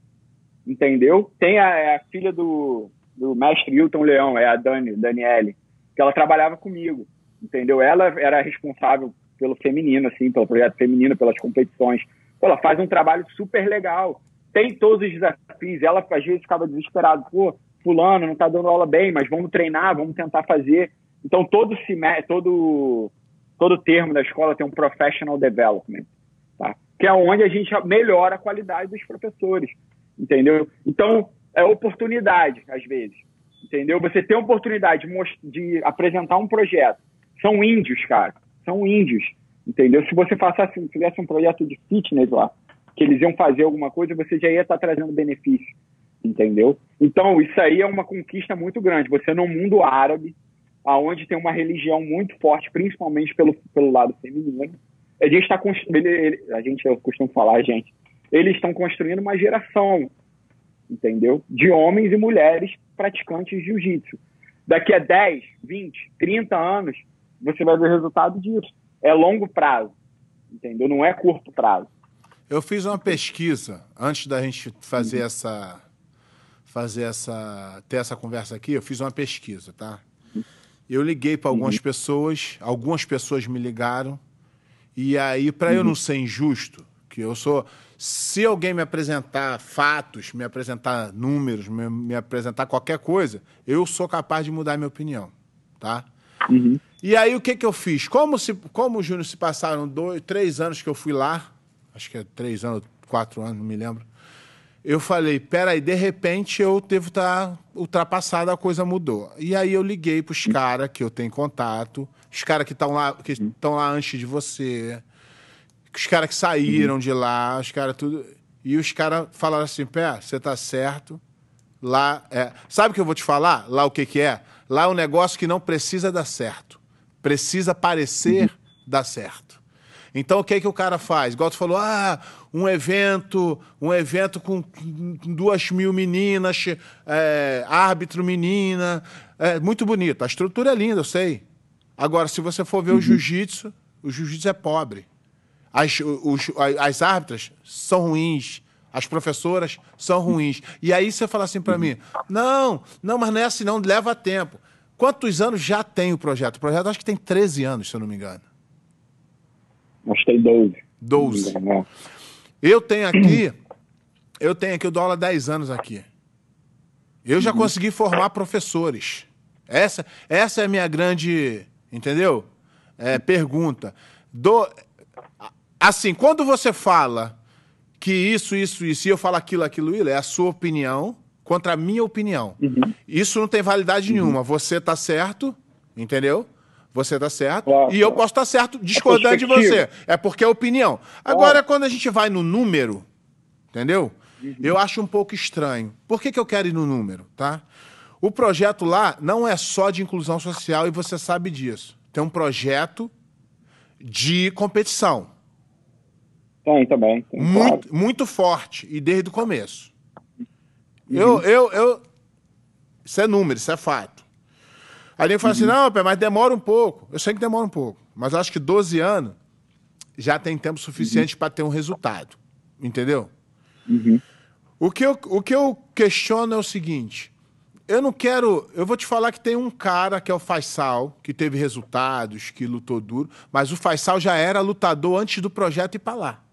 entendeu? Tem a, é a filha do, do mestre Hilton Leão, é a Dani, Daniele, que ela trabalhava comigo, entendeu? Ela era responsável pelo feminino, assim, pelo projeto feminino, pelas competições. Ela faz um trabalho super legal. Tem todos os desafios. Ela, às vezes, ficava desesperada. Pô, fulano não tá dando aula bem, mas vamos treinar, vamos tentar fazer. Então, todo, todo, todo termo da escola tem um professional development, tá? que é onde a gente melhora a qualidade dos professores, entendeu? Então, é oportunidade, às vezes, entendeu? Você tem a oportunidade de, apresentar um projeto. São índios, cara, são índios, entendeu? Se você fizesse um projeto de fitness lá, que eles iam fazer alguma coisa, você já ia estar trazendo benefício, entendeu? Então, isso aí é uma conquista muito grande. Você, no mundo árabe, aonde tem uma religião muito forte, principalmente pelo, pelo lado feminino. A gente está construindo, a gente, eu costumo falar, gente, eles estão construindo uma geração, entendeu? De homens e mulheres praticantes de jiu-jitsu. Daqui a 10, 20, 30 anos, você vai ver o resultado disso. É longo prazo, entendeu? Não é curto prazo. Eu fiz uma pesquisa antes da gente fazer essa fazer essa ter essa conversa aqui. Eu fiz uma pesquisa, tá? Eu liguei para algumas uhum. pessoas, algumas pessoas me ligaram e aí para uhum. eu não ser injusto, que eu sou se alguém me apresentar fatos, me apresentar números, me, me apresentar qualquer coisa, eu sou capaz de mudar minha opinião, tá? Uhum. E aí o que, que eu fiz? Como, se, como Júnior se passaram dois, três anos que eu fui lá, acho que é três anos, quatro anos, não me lembro. Eu falei, peraí, de repente eu devo estar tá ultrapassado, a coisa mudou. E aí eu liguei para os caras que eu tenho contato, os caras que estão lá, que estão lá antes de você, os caras que saíram uhum. de lá, os caras tudo. E os caras falaram assim: pé, você tá certo. Lá é. Sabe o que eu vou te falar? Lá o que, que é? Lá é um negócio que não precisa dar certo. Precisa parecer uhum. dar certo. Então o que, que o cara faz? Igual tu falou, ah, um evento, um evento com duas mil meninas, é, árbitro menina. É muito bonito. A estrutura é linda, eu sei. Agora, se você for ver uhum. o jiu-jitsu, o jiu-jitsu é pobre. As, os, as árbitras são ruins, as professoras são ruins. E aí você fala assim para mim: não, não, mas não é assim, não, leva tempo. Quantos anos já tem o projeto? O projeto acho que tem 13 anos, se eu não me engano. Acho que tem 12. 12. Eu tenho aqui, eu tenho aqui, aula há 10 anos aqui. Eu já consegui formar professores. Essa, essa é a minha grande, entendeu? É, pergunta. Do, Assim, quando você fala que isso, isso, isso, e eu falo aquilo, aquilo, aquilo, é a sua opinião contra a minha opinião. Uhum. Isso não tem validade uhum. nenhuma. Você está certo, entendeu? Você está certo. Claro, e eu posso estar tá certo discordando de você. É porque é opinião. Agora, claro. quando a gente vai no número, entendeu? Uhum. Eu acho um pouco estranho. Por que, que eu quero ir no número, tá? O projeto lá não é só de inclusão social e você sabe disso. Tem um projeto de competição. Tem também. Tem, muito, claro. muito forte, e desde o começo. Uhum. Eu, eu, eu. Isso é número, isso é fato. Aí ele fala assim, uhum. assim: não, mas demora um pouco. Eu sei que demora um pouco, mas acho que 12 anos já tem tempo suficiente uhum. para ter um resultado. Entendeu? Uhum. O, que eu, o que eu questiono é o seguinte: eu não quero. Eu vou te falar que tem um cara que é o Faisal, que teve resultados, que lutou duro, mas o Faisal já era lutador antes do projeto ir para lá.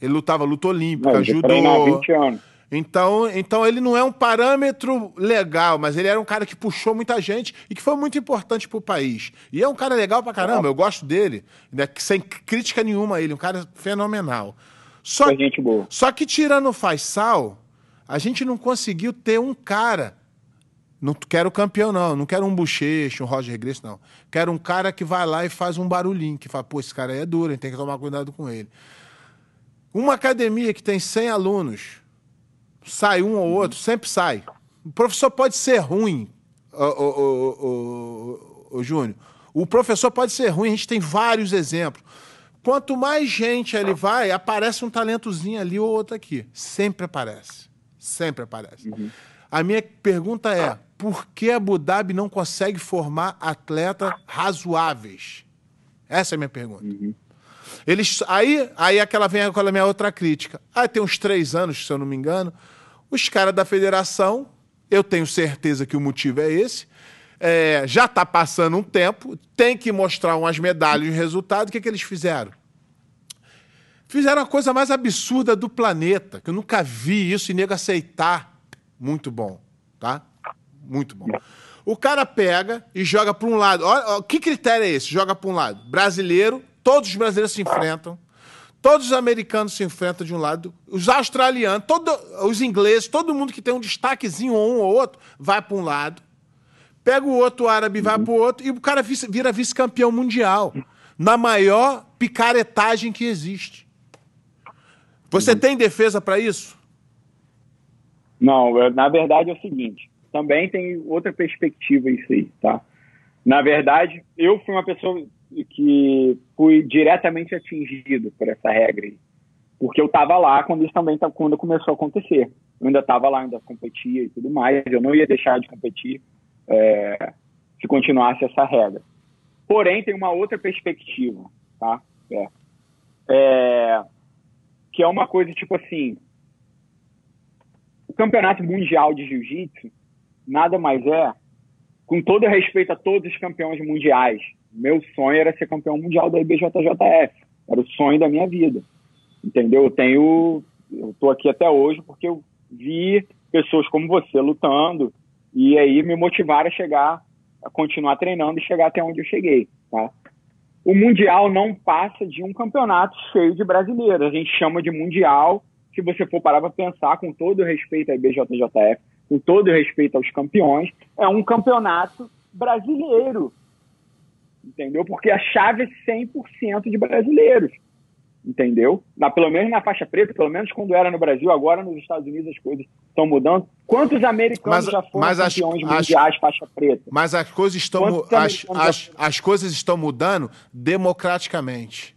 Ele lutava luta olímpica, não, judô. 20 anos. Então, então ele não é um parâmetro legal, mas ele era um cara que puxou muita gente e que foi muito importante pro país. E é um cara legal pra caramba, eu gosto dele, né, sem crítica nenhuma a ele, um cara fenomenal. Só, é gente boa. só que tirando o Faisal, a gente não conseguiu ter um cara. Não quero campeão, não. Não quero um bochecho, um Roger Grace, não. Quero um cara que vai lá e faz um barulhinho, que fala, pô, esse cara aí é duro, a gente tem que tomar cuidado com ele. Uma academia que tem 100 alunos, sai um ou outro, sempre sai. O professor pode ser ruim, o, o, o, o, Júnior. O professor pode ser ruim, a gente tem vários exemplos. Quanto mais gente ele vai, aparece um talentozinho ali ou outro aqui. Sempre aparece. Sempre aparece. Uhum. A minha pergunta é: por que Abu Dhabi não consegue formar atletas razoáveis? Essa é a minha pergunta. Uhum. Eles, aí, aí aquela vem aquela minha outra crítica. Ah, tem uns três anos, se eu não me engano, os caras da federação, eu tenho certeza que o motivo é esse, é, já está passando um tempo, tem que mostrar umas medalhas de resultado. O que, que eles fizeram? Fizeram a coisa mais absurda do planeta, que eu nunca vi isso e nego aceitar. Muito bom, tá? Muito bom. O cara pega e joga para um lado. Olha, que critério é esse? Joga para um lado. Brasileiro, Todos os brasileiros se enfrentam. Todos os americanos se enfrentam de um lado, os australianos, todo, os ingleses, todo mundo que tem um destaquezinho ou um ou outro, vai para um lado. Pega o outro árabe e vai para o outro, e o cara vira vice-campeão mundial. Na maior picaretagem que existe. Você tem defesa para isso? Não, na verdade é o seguinte, também tem outra perspectiva isso aí, tá? Na verdade, eu fui uma pessoa que fui diretamente atingido por essa regra. Porque eu estava lá quando isso também tá, quando começou a acontecer. Eu ainda estava lá, ainda competia e tudo mais. Eu não ia deixar de competir é, se continuasse essa regra. Porém, tem uma outra perspectiva, tá? É. É, que é uma coisa tipo assim, o campeonato mundial de jiu-jitsu nada mais é, com todo respeito a todos os campeões mundiais, meu sonho era ser campeão mundial da IBJJF, era o sonho da minha vida, entendeu? Eu tenho, eu tô aqui até hoje porque eu vi pessoas como você lutando e aí me motivaram a chegar, a continuar treinando e chegar até onde eu cheguei, tá? O mundial não passa de um campeonato cheio de brasileiros. A gente chama de mundial se você for parar para pensar, com todo respeito à IBJJF, com todo respeito aos campeões, é um campeonato brasileiro. Entendeu? Porque a chave é 100% de brasileiros. Entendeu? Na, pelo menos na faixa preta, pelo menos quando era no Brasil, agora nos Estados Unidos as coisas estão mudando. Quantos americanos mas, já foram mas campeões as, mundiais as, faixa preta? Mas as coisas estão as, as, as coisas estão mudando democraticamente.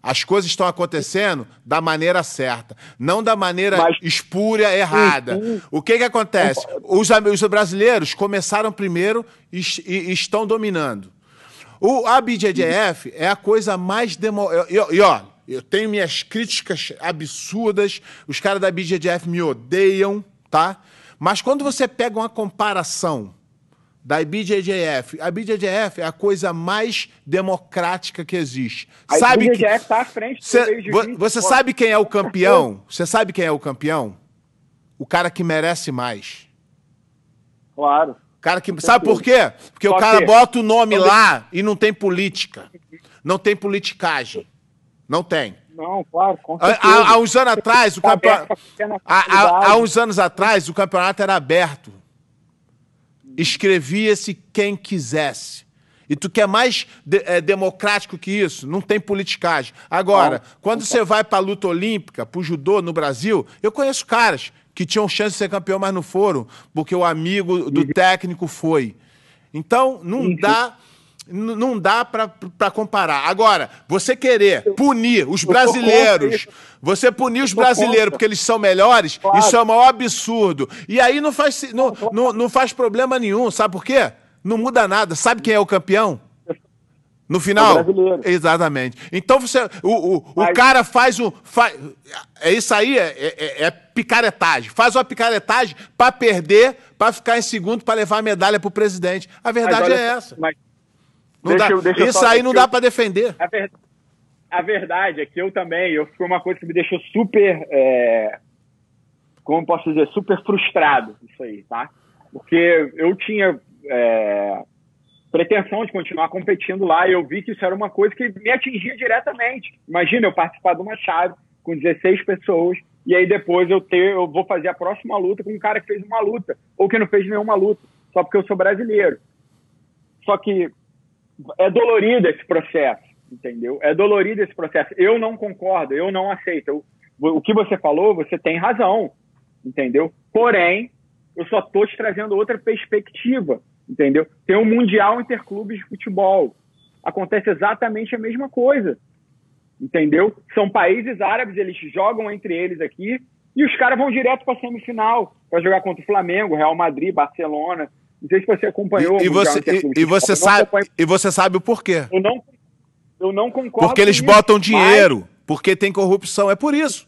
As coisas estão acontecendo da maneira certa, não da maneira Mas... espúria, errada. Sim, sim. O que, que acontece? Os, os brasileiros começaram primeiro e, e, estão dominando. O ABJJF é a coisa mais demo... E, ó, eu tenho minhas críticas absurdas, os caras da BJJF me odeiam, tá? Mas quando você pega uma comparação da IBJJF. A IBJJF é a coisa mais democrática que existe. A sabe IBJJF está à frente cê, Você sabe quem é o campeão? Você sabe quem é o campeão? O cara que merece mais. Claro. Cara que, sabe por quê? Porque Só o cara que... bota o nome lá e não tem política. Não tem politicagem. Não tem. Não, claro, com há, há, uns anos atrás, o tá campeonato. Há, há uns anos atrás, o campeonato era aberto escrevia-se quem quisesse. E tu quer mais de, é, democrático que isso? Não tem politicagem. Agora, quando você vai para a luta olímpica, para o judô no Brasil, eu conheço caras que tinham chance de ser campeão, mas não foram, porque o amigo do técnico foi. Então, não dá não dá para comparar. Agora, você querer punir os brasileiros, você punir os brasileiros porque eles são melhores, claro. isso é o maior absurdo. E aí não faz, não, não, não faz problema nenhum, sabe por quê? Não muda nada. Sabe quem é o campeão? No final? Exatamente. Então você. O, o, Mas... o cara faz o. Faz, é isso aí, é, é, é picaretagem. Faz uma picaretagem para perder, para ficar em segundo, para levar a medalha pro presidente. A verdade é essa. Mas dá, eu, isso só, aí não dá para defender. A, ver, a, verdade é que eu também, eu foi uma coisa que me deixou super, é, como posso dizer, super frustrado isso aí, tá? Porque eu tinha é, pretensão de continuar competindo lá e eu vi que isso era uma coisa que me atingia diretamente. Imagina eu participar de uma chave com 16 pessoas e aí depois eu ter, eu vou fazer a próxima luta com um cara que fez uma luta ou que não fez nenhuma luta, só porque eu sou brasileiro. Só que é dolorido esse processo, entendeu? É dolorido esse processo. Eu não concordo, eu não aceito. Eu, o que você falou, você tem razão, entendeu? Porém, eu só estou te trazendo outra perspectiva, entendeu? Tem um Mundial Interclubes de Futebol. Acontece exatamente a mesma coisa, entendeu? São países árabes, eles jogam entre eles aqui e os caras vão direto para a semifinal para jogar contra o Flamengo, Real Madrid, Barcelona, não sei se você acompanhou. E, e você, e, e você sabe, e você sabe o porquê? Eu não, eu não concordo. Porque eles botam dinheiro, mas... porque tem corrupção, é por isso.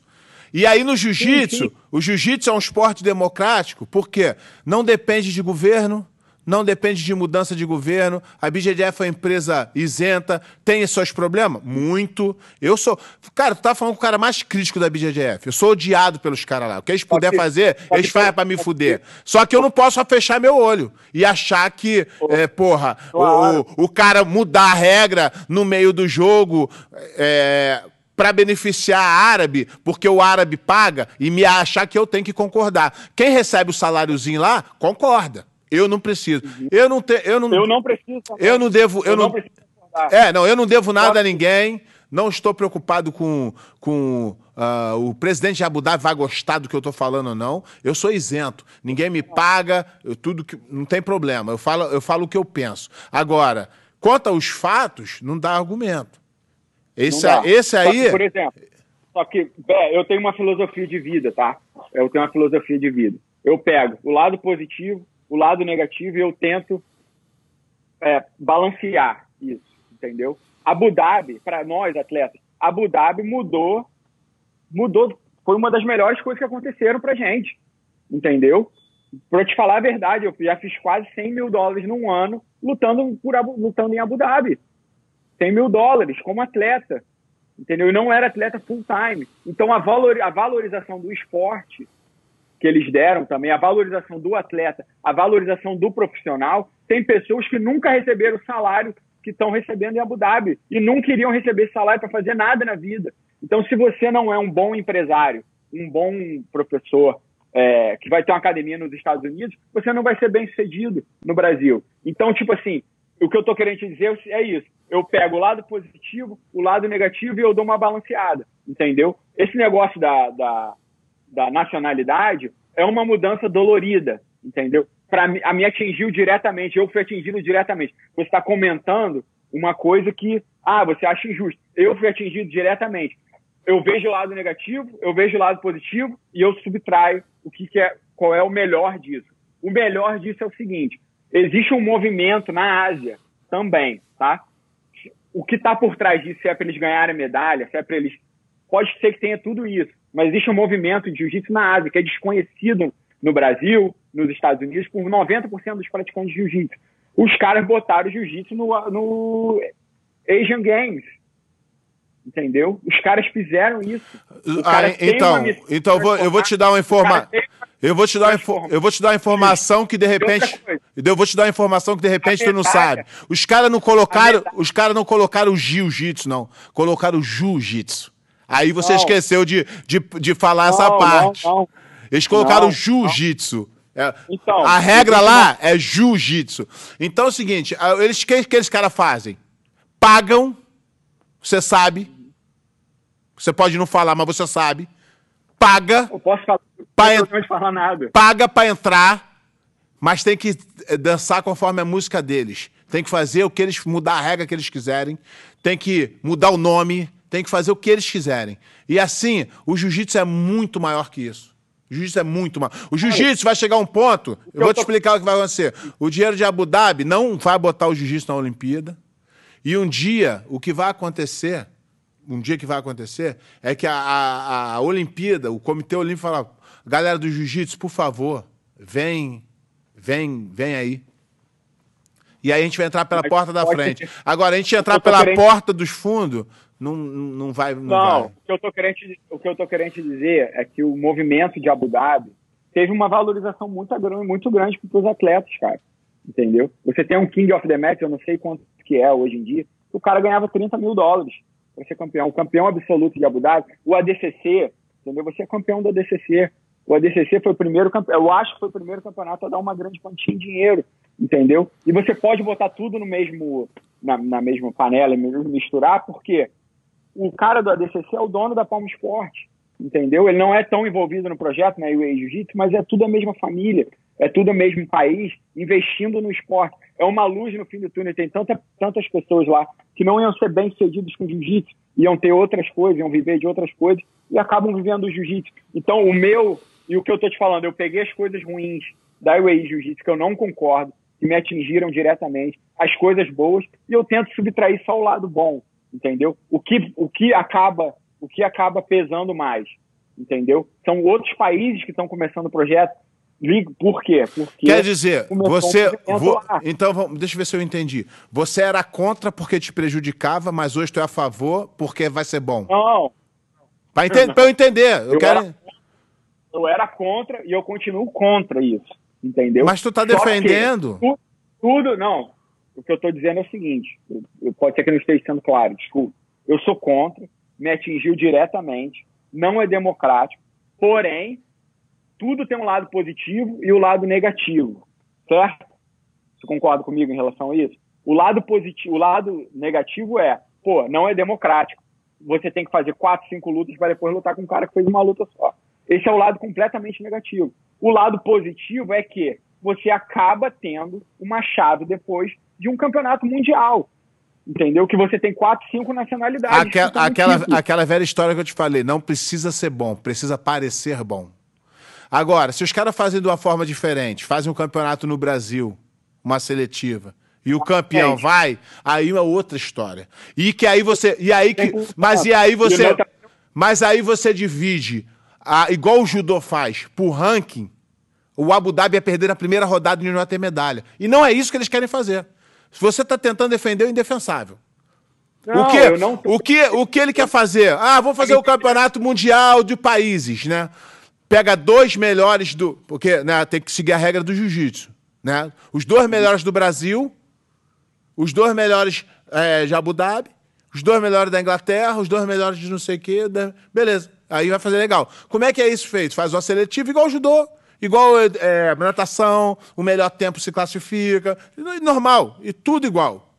E aí no jiu-jitsu, o jiu-jitsu é um esporte democrático, porque não depende de governo, não depende de mudança de governo. A BGDF é uma empresa isenta, tem seus problemas? Muito. Eu sou. Cara, tu tá falando com o cara mais crítico da BGDF. Eu sou odiado pelos caras lá. O que eles puderem fazer, eles fazem para me fuder. Só que eu não posso fechar meu olho e achar que, é, porra, o, o cara mudar a regra no meio do jogo. É, para beneficiar a árabe, porque o árabe paga, e me achar que eu tenho que concordar. Quem recebe o saláriozinho lá, concorda. Eu não preciso. Uhum. Eu não tenho. Eu não, eu não preciso. Eu não devo. Eu, eu não, não É, não, eu não devo nada a ninguém. Não estou preocupado com, com uh, o presidente de Abu Dhabi vai gostar do que eu estou falando ou não. Eu sou isento. Ninguém me paga, eu, tudo que. Não tem problema. Eu falo, eu falo o que eu penso. Agora, quanto aos fatos, não dá argumento. Esse, esse aí. Que, por exemplo, só que, Bé, eu tenho uma filosofia de vida, tá? Eu tenho uma filosofia de vida. Eu pego o lado positivo o lado negativo e eu tento é, balancear isso, entendeu? Abu Dhabi, para nós atletas, Abu Dhabi mudou mudou, foi uma das melhores coisas que aconteceram pra gente, entendeu? Pra te falar a verdade, eu já fiz quase 100 mil dólares num ano lutando, por, lutando em Abu Dhabi. 100 mil dólares como atleta, entendeu? E não era atleta full time. Então a, valor, a valorização do esporte que eles deram também, a valorização do atleta, a valorização do profissional, tem pessoas que nunca receberam salário que estão recebendo em Abu Dhabi e não queriam receber salário para fazer nada na vida. Então, se você não é um bom empresário, um bom professor, é, que vai ter uma academia nos Estados Unidos, você não vai ser bem sucedido no Brasil. Então, tipo assim, o que eu estou querendo te dizer é isso. Eu pego o lado positivo, o lado negativo e eu dou uma balanceada, entendeu? Esse negócio da, da, da nacionalidade é uma mudança dolorida, entendeu? Para a me atingiu diretamente, eu fui atingido diretamente. Você está comentando uma coisa que, ah, você acha injusto. Eu fui atingido diretamente. Eu vejo o lado negativo, eu vejo o lado positivo e eu subtraio o que, que é, qual é o melhor disso. O melhor disso é o seguinte: existe um movimento na Ásia também, tá? O que está por trás disso, se é para eles ganharem medalha, se é para eles. Pode ser que tenha tudo isso, mas existe um movimento de jiu-jitsu na Ásia que é desconhecido no Brasil, nos Estados Unidos, por 90% dos praticantes de jiu-jitsu. Os caras botaram jiu-jitsu no, no Asian Games. Entendeu? Os caras fizeram isso. Ah, então, então eu vou, eu vou te dar uma informação. Eu vou te dar eu vou te dar uma informação que de repente eu vou te dar uma informação que de repente tu não sabe. Os caras não colocaram, os caras não colocaram jiu-jitsu não, colocaram jiu-jitsu. Aí você não. esqueceu de, de, de falar não, essa parte. Não, Eles colocaram jiu-jitsu. É, então, a regra lá é jiu-jitsu. Então é o seguinte, eles que, que eles caras fazem? Pagam, você sabe. Você pode não falar, mas você sabe. Paga. Eu posso falar, pra falar nada. Paga para entrar, mas tem que eh, dançar conforme a música deles. Tem que fazer o que eles mudar a regra que eles quiserem. Tem que mudar o nome tem que fazer o que eles quiserem. E assim, o jiu-jitsu é muito maior que isso. O jiu-jitsu é muito maior. O jiu-jitsu vai chegar a um ponto, eu vou te explicar o que vai acontecer. O dinheiro de Abu Dhabi não vai botar o jiu-jitsu na Olimpíada. E um dia, o que vai acontecer, um dia que vai acontecer, é que a, a, a Olimpíada, o Comitê Olímpico fala, galera do jiu-jitsu, por favor, vem, vem, vem aí. E aí a gente vai entrar pela Mas porta da frente. Agora, a gente entrar pela querendo... porta dos fundos, não, não vai. Não, não vai. O, que eu tô querendo, o que eu tô querendo dizer é que o movimento de Abu Dhabi teve uma valorização muito grande, muito grande para os atletas, cara. Entendeu? Você tem um King of the Match, eu não sei quanto que é hoje em dia, o cara ganhava 30 mil dólares para ser campeão. O campeão absoluto de Abu Dhabi, o ADCC, entendeu? Você é campeão do ADCC. O ADCC foi o primeiro campeão, eu acho que foi o primeiro campeonato a dar uma grande quantia de dinheiro, entendeu? E você pode botar tudo no mesmo, na, na mesma panela e misturar, porque o cara do ADCC é o dono da Palma Esporte, entendeu? Ele não é tão envolvido no projeto, né, o Jiu-Jitsu, mas é tudo a mesma família, é tudo o mesmo país investindo no esporte. É uma luz no fim do túnel. Tem tanta, tantas pessoas lá que não iam ser bem sucedidas com jiu-jitsu, iam ter outras coisas, iam viver de outras coisas e acabam vivendo o jiu-jitsu. Então, o meu e o que eu tô te falando, eu peguei as coisas ruins da UAE Jiu-Jitsu que eu não concordo, que me atingiram diretamente, as coisas boas, e eu tento subtrair só o lado bom entendeu? O que, o que acaba o que acaba pesando mais, entendeu? São outros países que estão começando o projeto. Por quê? Porque Quer dizer, você. Um vo, então, deixa eu ver se eu entendi. Você era contra porque te prejudicava, mas hoje tu é a favor porque vai ser bom. Não. Para eu entender. Eu, eu, quero... era, eu era contra e eu continuo contra isso. Entendeu? Mas tu tá defendendo. Tudo, tudo, não. O que eu estou dizendo é o seguinte: eu, pode ser que eu não esteja sendo claro, desculpa. Eu sou contra, me atingiu diretamente, não é democrático, porém, tudo tem um lado positivo e o um lado negativo, certo? Você concorda comigo em relação a isso? O lado positivo, o lado negativo é, pô, não é democrático. Você tem que fazer quatro, cinco lutas para depois lutar com um cara que fez uma luta só. Esse é o lado completamente negativo. O lado positivo é que você acaba tendo uma chave depois de um campeonato mundial. Entendeu? Que você tem quatro, cinco nacionalidades. Aquela, aquela, aquela velha história que eu te falei, não precisa ser bom, precisa parecer bom. Agora, se os caras fazem de uma forma diferente, fazem um campeonato no Brasil, uma seletiva, e o campeão é. vai, aí é outra história. E que aí você. E aí que. Mas e aí você. Mas aí você divide, a, igual o judô faz, por ranking, o Abu Dhabi ia perder na primeira rodada e não ia ter medalha. E não é isso que eles querem fazer. Se você está tentando defender o indefensável. Não, o, que, não... o, que, o que ele quer fazer? Ah, vou fazer o campeonato mundial de países, né? Pega dois melhores do. Porque né, tem que seguir a regra do jiu-jitsu. Né? Os dois melhores do Brasil, os dois melhores é, de Abu Dhabi, os dois melhores da Inglaterra, os dois melhores de não sei o quê. Da... Beleza. Aí vai fazer legal. Como é que é isso feito? Faz uma seletiva igual judô, igual é, natação, o melhor tempo se classifica. Normal. E tudo igual.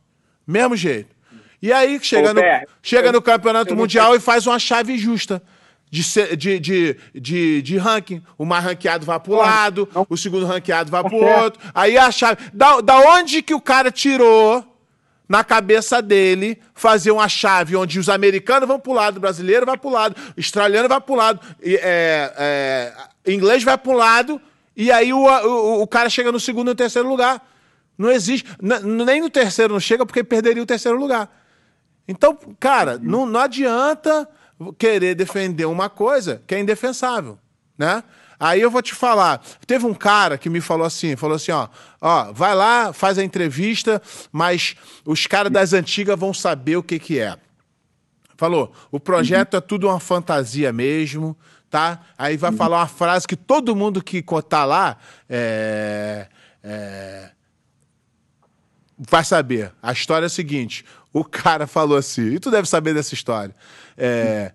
Mesmo jeito. E aí chega, Ô, no, chega no campeonato mundial e faz uma chave justa. De, de, de, de, de ranking. O mais ranqueado vai pro lado, o segundo ranqueado vai pro outro. Aí a chave. Da, da onde que o cara tirou na cabeça dele fazer uma chave onde os americanos vão pro lado, o brasileiro vai pro lado, o australiano vai pro lado, e, é, é, inglês vai pro lado, e aí o, o, o cara chega no segundo e no terceiro lugar. Não existe. Nem no terceiro não chega porque perderia o terceiro lugar. Então, cara, não, não adianta querer defender uma coisa que é indefensável, né? Aí eu vou te falar, teve um cara que me falou assim, falou assim, ó, ó, vai lá, faz a entrevista, mas os caras das antigas vão saber o que que é. Falou, o projeto é tudo uma fantasia mesmo, tá? Aí vai falar uma frase que todo mundo que cotar lá é, é, vai saber. A história é a seguinte: o cara falou assim, e tu deve saber dessa história. É,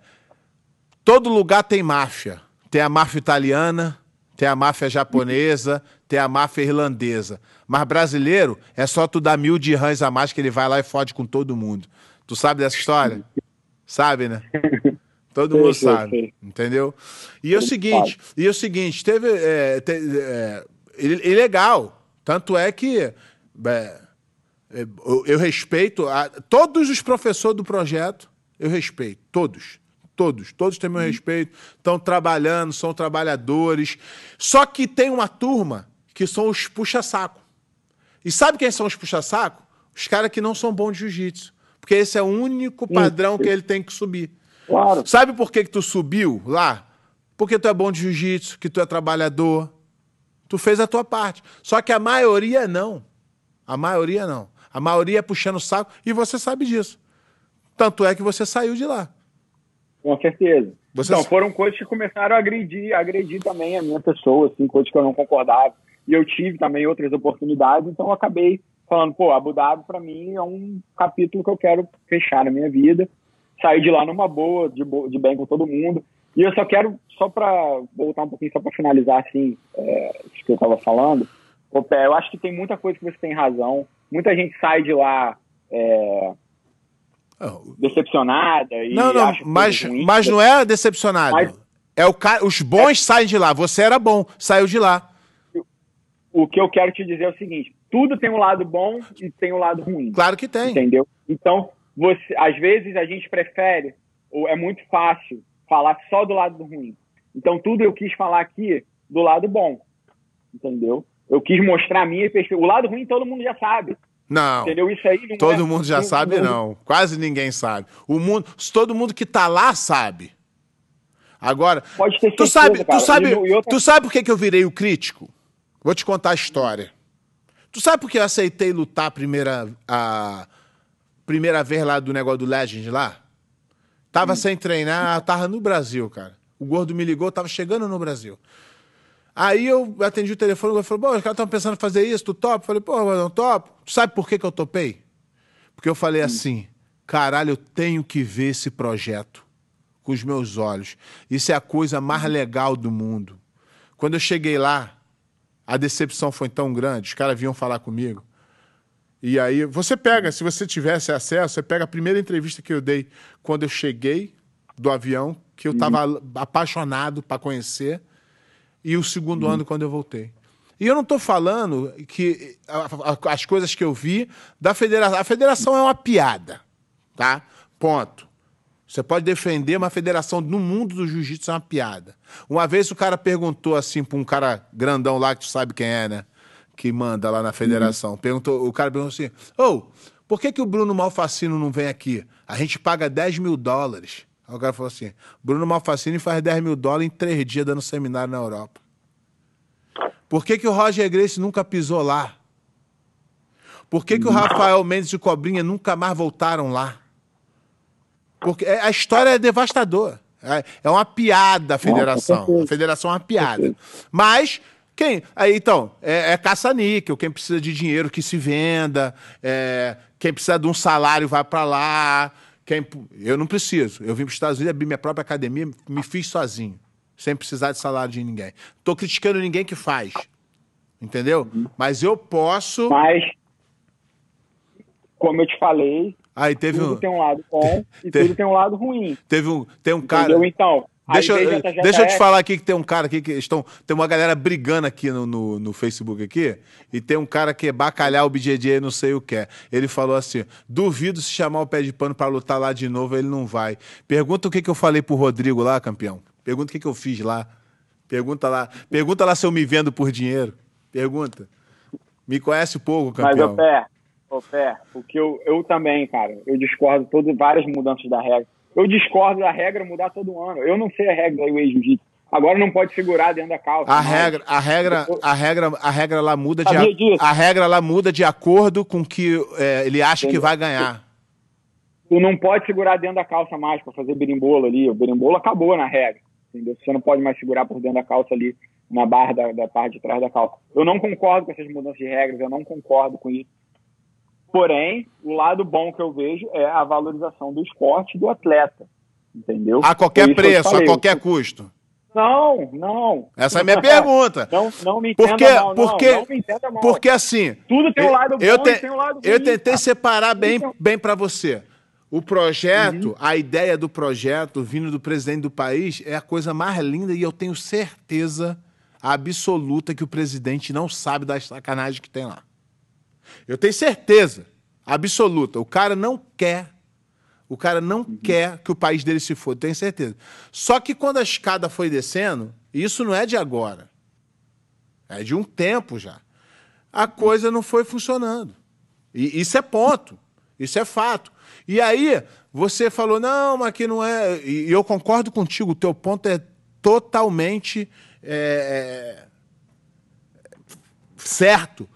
todo lugar tem máfia. Tem a máfia italiana, tem a máfia japonesa, tem a máfia irlandesa. Mas brasileiro é só tu dar mil de rãs a mais que ele vai lá e fode com todo mundo. Tu sabe dessa história? Sabe, né? Todo mundo sabe, entendeu? E é o seguinte, e é o seguinte, teve, é, te, é, ilegal, tanto é que é, eu, eu respeito a, todos os professores do projeto, eu respeito, todos. Todos, todos têm meu uhum. respeito, estão trabalhando, são trabalhadores. Só que tem uma turma que são os puxa-saco. E sabe quem são os puxa-saco? Os caras que não são bons de jiu-jitsu. Porque esse é o único padrão que ele tem que subir. Claro. Sabe por que, que tu subiu lá? Porque tu é bom de jiu-jitsu, que tu é trabalhador. Tu fez a tua parte. Só que a maioria não. A maioria não. A maioria é puxando o saco e você sabe disso. Tanto é que você saiu de lá. Com certeza. Você... Então, foram coisas que começaram a agredir, agredir também a minha pessoa, assim, coisas que eu não concordava. E eu tive também outras oportunidades, então eu acabei falando, pô, Abu Dhabi para mim é um capítulo que eu quero fechar na minha vida. Sair de lá numa boa, de, bo de bem com todo mundo. E eu só quero, só para voltar um pouquinho, só para finalizar, assim, é, isso que eu estava falando, eu acho que tem muita coisa que você tem razão. Muita gente sai de lá é. Decepcionada. E não, não, mas, mas não é decepcionado. Mas, é o cara, os bons é, saem de lá. Você era bom, saiu de lá. O que eu quero te dizer é o seguinte: tudo tem um lado bom e tem um lado ruim. Claro que tem. Entendeu? Então, você, às vezes a gente prefere, ou é muito fácil, falar só do lado ruim. Então, tudo eu quis falar aqui do lado bom. Entendeu? Eu quis mostrar a minha perspectiva. O lado ruim todo mundo já sabe. Não. Entendeu? Isso aí não Todo é, mundo já não, sabe, não. não. Quase ninguém sabe. O mundo, todo mundo que tá lá sabe. Agora, Pode ter tu sabe, cara. tu sabe, outra... tu sabe por que, que eu virei o crítico? Vou te contar a história. Tu sabe por que eu aceitei lutar a primeira, a primeira vez lá do negócio do Legend lá? Tava hum. sem treinar, tava no Brasil, cara. O gordo me ligou, tava chegando no Brasil. Aí eu atendi o telefone e falou: Pô, os caras estão pensando em fazer isso, tu topa? Eu falei: Pô, eu não topo. Tu sabe por que, que eu topei? Porque eu falei assim: caralho, eu tenho que ver esse projeto com os meus olhos. Isso é a coisa mais legal do mundo. Quando eu cheguei lá, a decepção foi tão grande, os caras vinham falar comigo. E aí, você pega, se você tivesse acesso, você pega a primeira entrevista que eu dei quando eu cheguei do avião, que eu estava uhum. apaixonado para conhecer e o segundo uhum. ano quando eu voltei. E eu não estou falando que as coisas que eu vi da federação. A federação é uma piada, tá? Ponto. Você pode defender uma federação no mundo do jiu-jitsu é uma piada. Uma vez o cara perguntou assim para um cara grandão lá que tu sabe quem é, né? Que manda lá na federação. Uhum. Perguntou, o cara perguntou assim: Ô, oh, por que, que o Bruno Malfacino não vem aqui? A gente paga 10 mil dólares. O cara falou assim: Bruno Malfacini faz 10 mil dólares em três dias dando seminário na Europa. Por que, que o Roger Grace nunca pisou lá? Por que, que o Rafael Mendes e Cobrinha nunca mais voltaram lá? Porque é, a história é devastadora. É, é uma piada a federação. A federação é uma piada. Mas quem? Aí, então, é, é caça-níquel. Quem precisa de dinheiro que se venda. É, quem precisa de um salário vai para lá. Eu não preciso. Eu vim para os Estados Unidos, abri minha própria academia, me fiz sozinho. Sem precisar de salário de ninguém. Tô criticando ninguém que faz. Entendeu? Uhum. Mas eu posso. Mas como eu te falei, Aí teve tudo um... tem um lado bom e teve... tudo tem um lado ruim. Teve um, tem um cara. Entendeu? Então. Deixa, eu, deixa eu te falar aqui que tem um cara aqui que estão. Tem uma galera brigando aqui no, no, no Facebook aqui. E tem um cara que é bacalhau o BJJ não sei o que é. Ele falou assim: duvido se chamar o pé de pano para lutar lá de novo, ele não vai. Pergunta o que, que eu falei pro Rodrigo lá, campeão. Pergunta o que, que eu fiz lá. Pergunta lá. Pergunta lá se eu me vendo por dinheiro. Pergunta. Me conhece pouco, campeão. Mas, pé, Ô, Pé, o que eu, eu também, cara, eu discordo de várias mudanças da regra. Eu discordo da regra mudar todo ano. Eu não sei a regra do ex-jiu-jitsu. Agora não pode segurar dentro da calça. A regra, a regra, a regra, a regra lá muda de a, a regra lá muda de acordo com que é, ele acha Entendeu? que vai ganhar. Tu não pode segurar dentro da calça mais para fazer berimbolo ali. O berimbolo acabou na regra. Entendeu? Você não pode mais segurar por dentro da calça ali na barra da, da parte de trás da calça. Eu não concordo com essas mudanças de regras. Eu não concordo com isso. Porém, o lado bom que eu vejo é a valorização do esporte do atleta. Entendeu? A qualquer preço, a qualquer custo. Não, não. Essa é a minha pergunta. Não, não me entenda porque, mal, porque, não, não me entenda mal. Porque assim... Tudo tem um lado bom eu te, tem um lado ruim. Eu tentei separar bem, então, bem para você. O projeto, uhum. a ideia do projeto vindo do presidente do país é a coisa mais linda e eu tenho certeza absoluta que o presidente não sabe das sacanagens que tem lá. Eu tenho certeza absoluta. O cara não quer. O cara não uhum. quer que o país dele se foda, tenho certeza. Só que quando a escada foi descendo, isso não é de agora. É de um tempo já. A coisa não foi funcionando. E isso é ponto. Isso é fato. E aí, você falou, não, mas que não é. E eu concordo contigo, o teu ponto é totalmente é, é certo.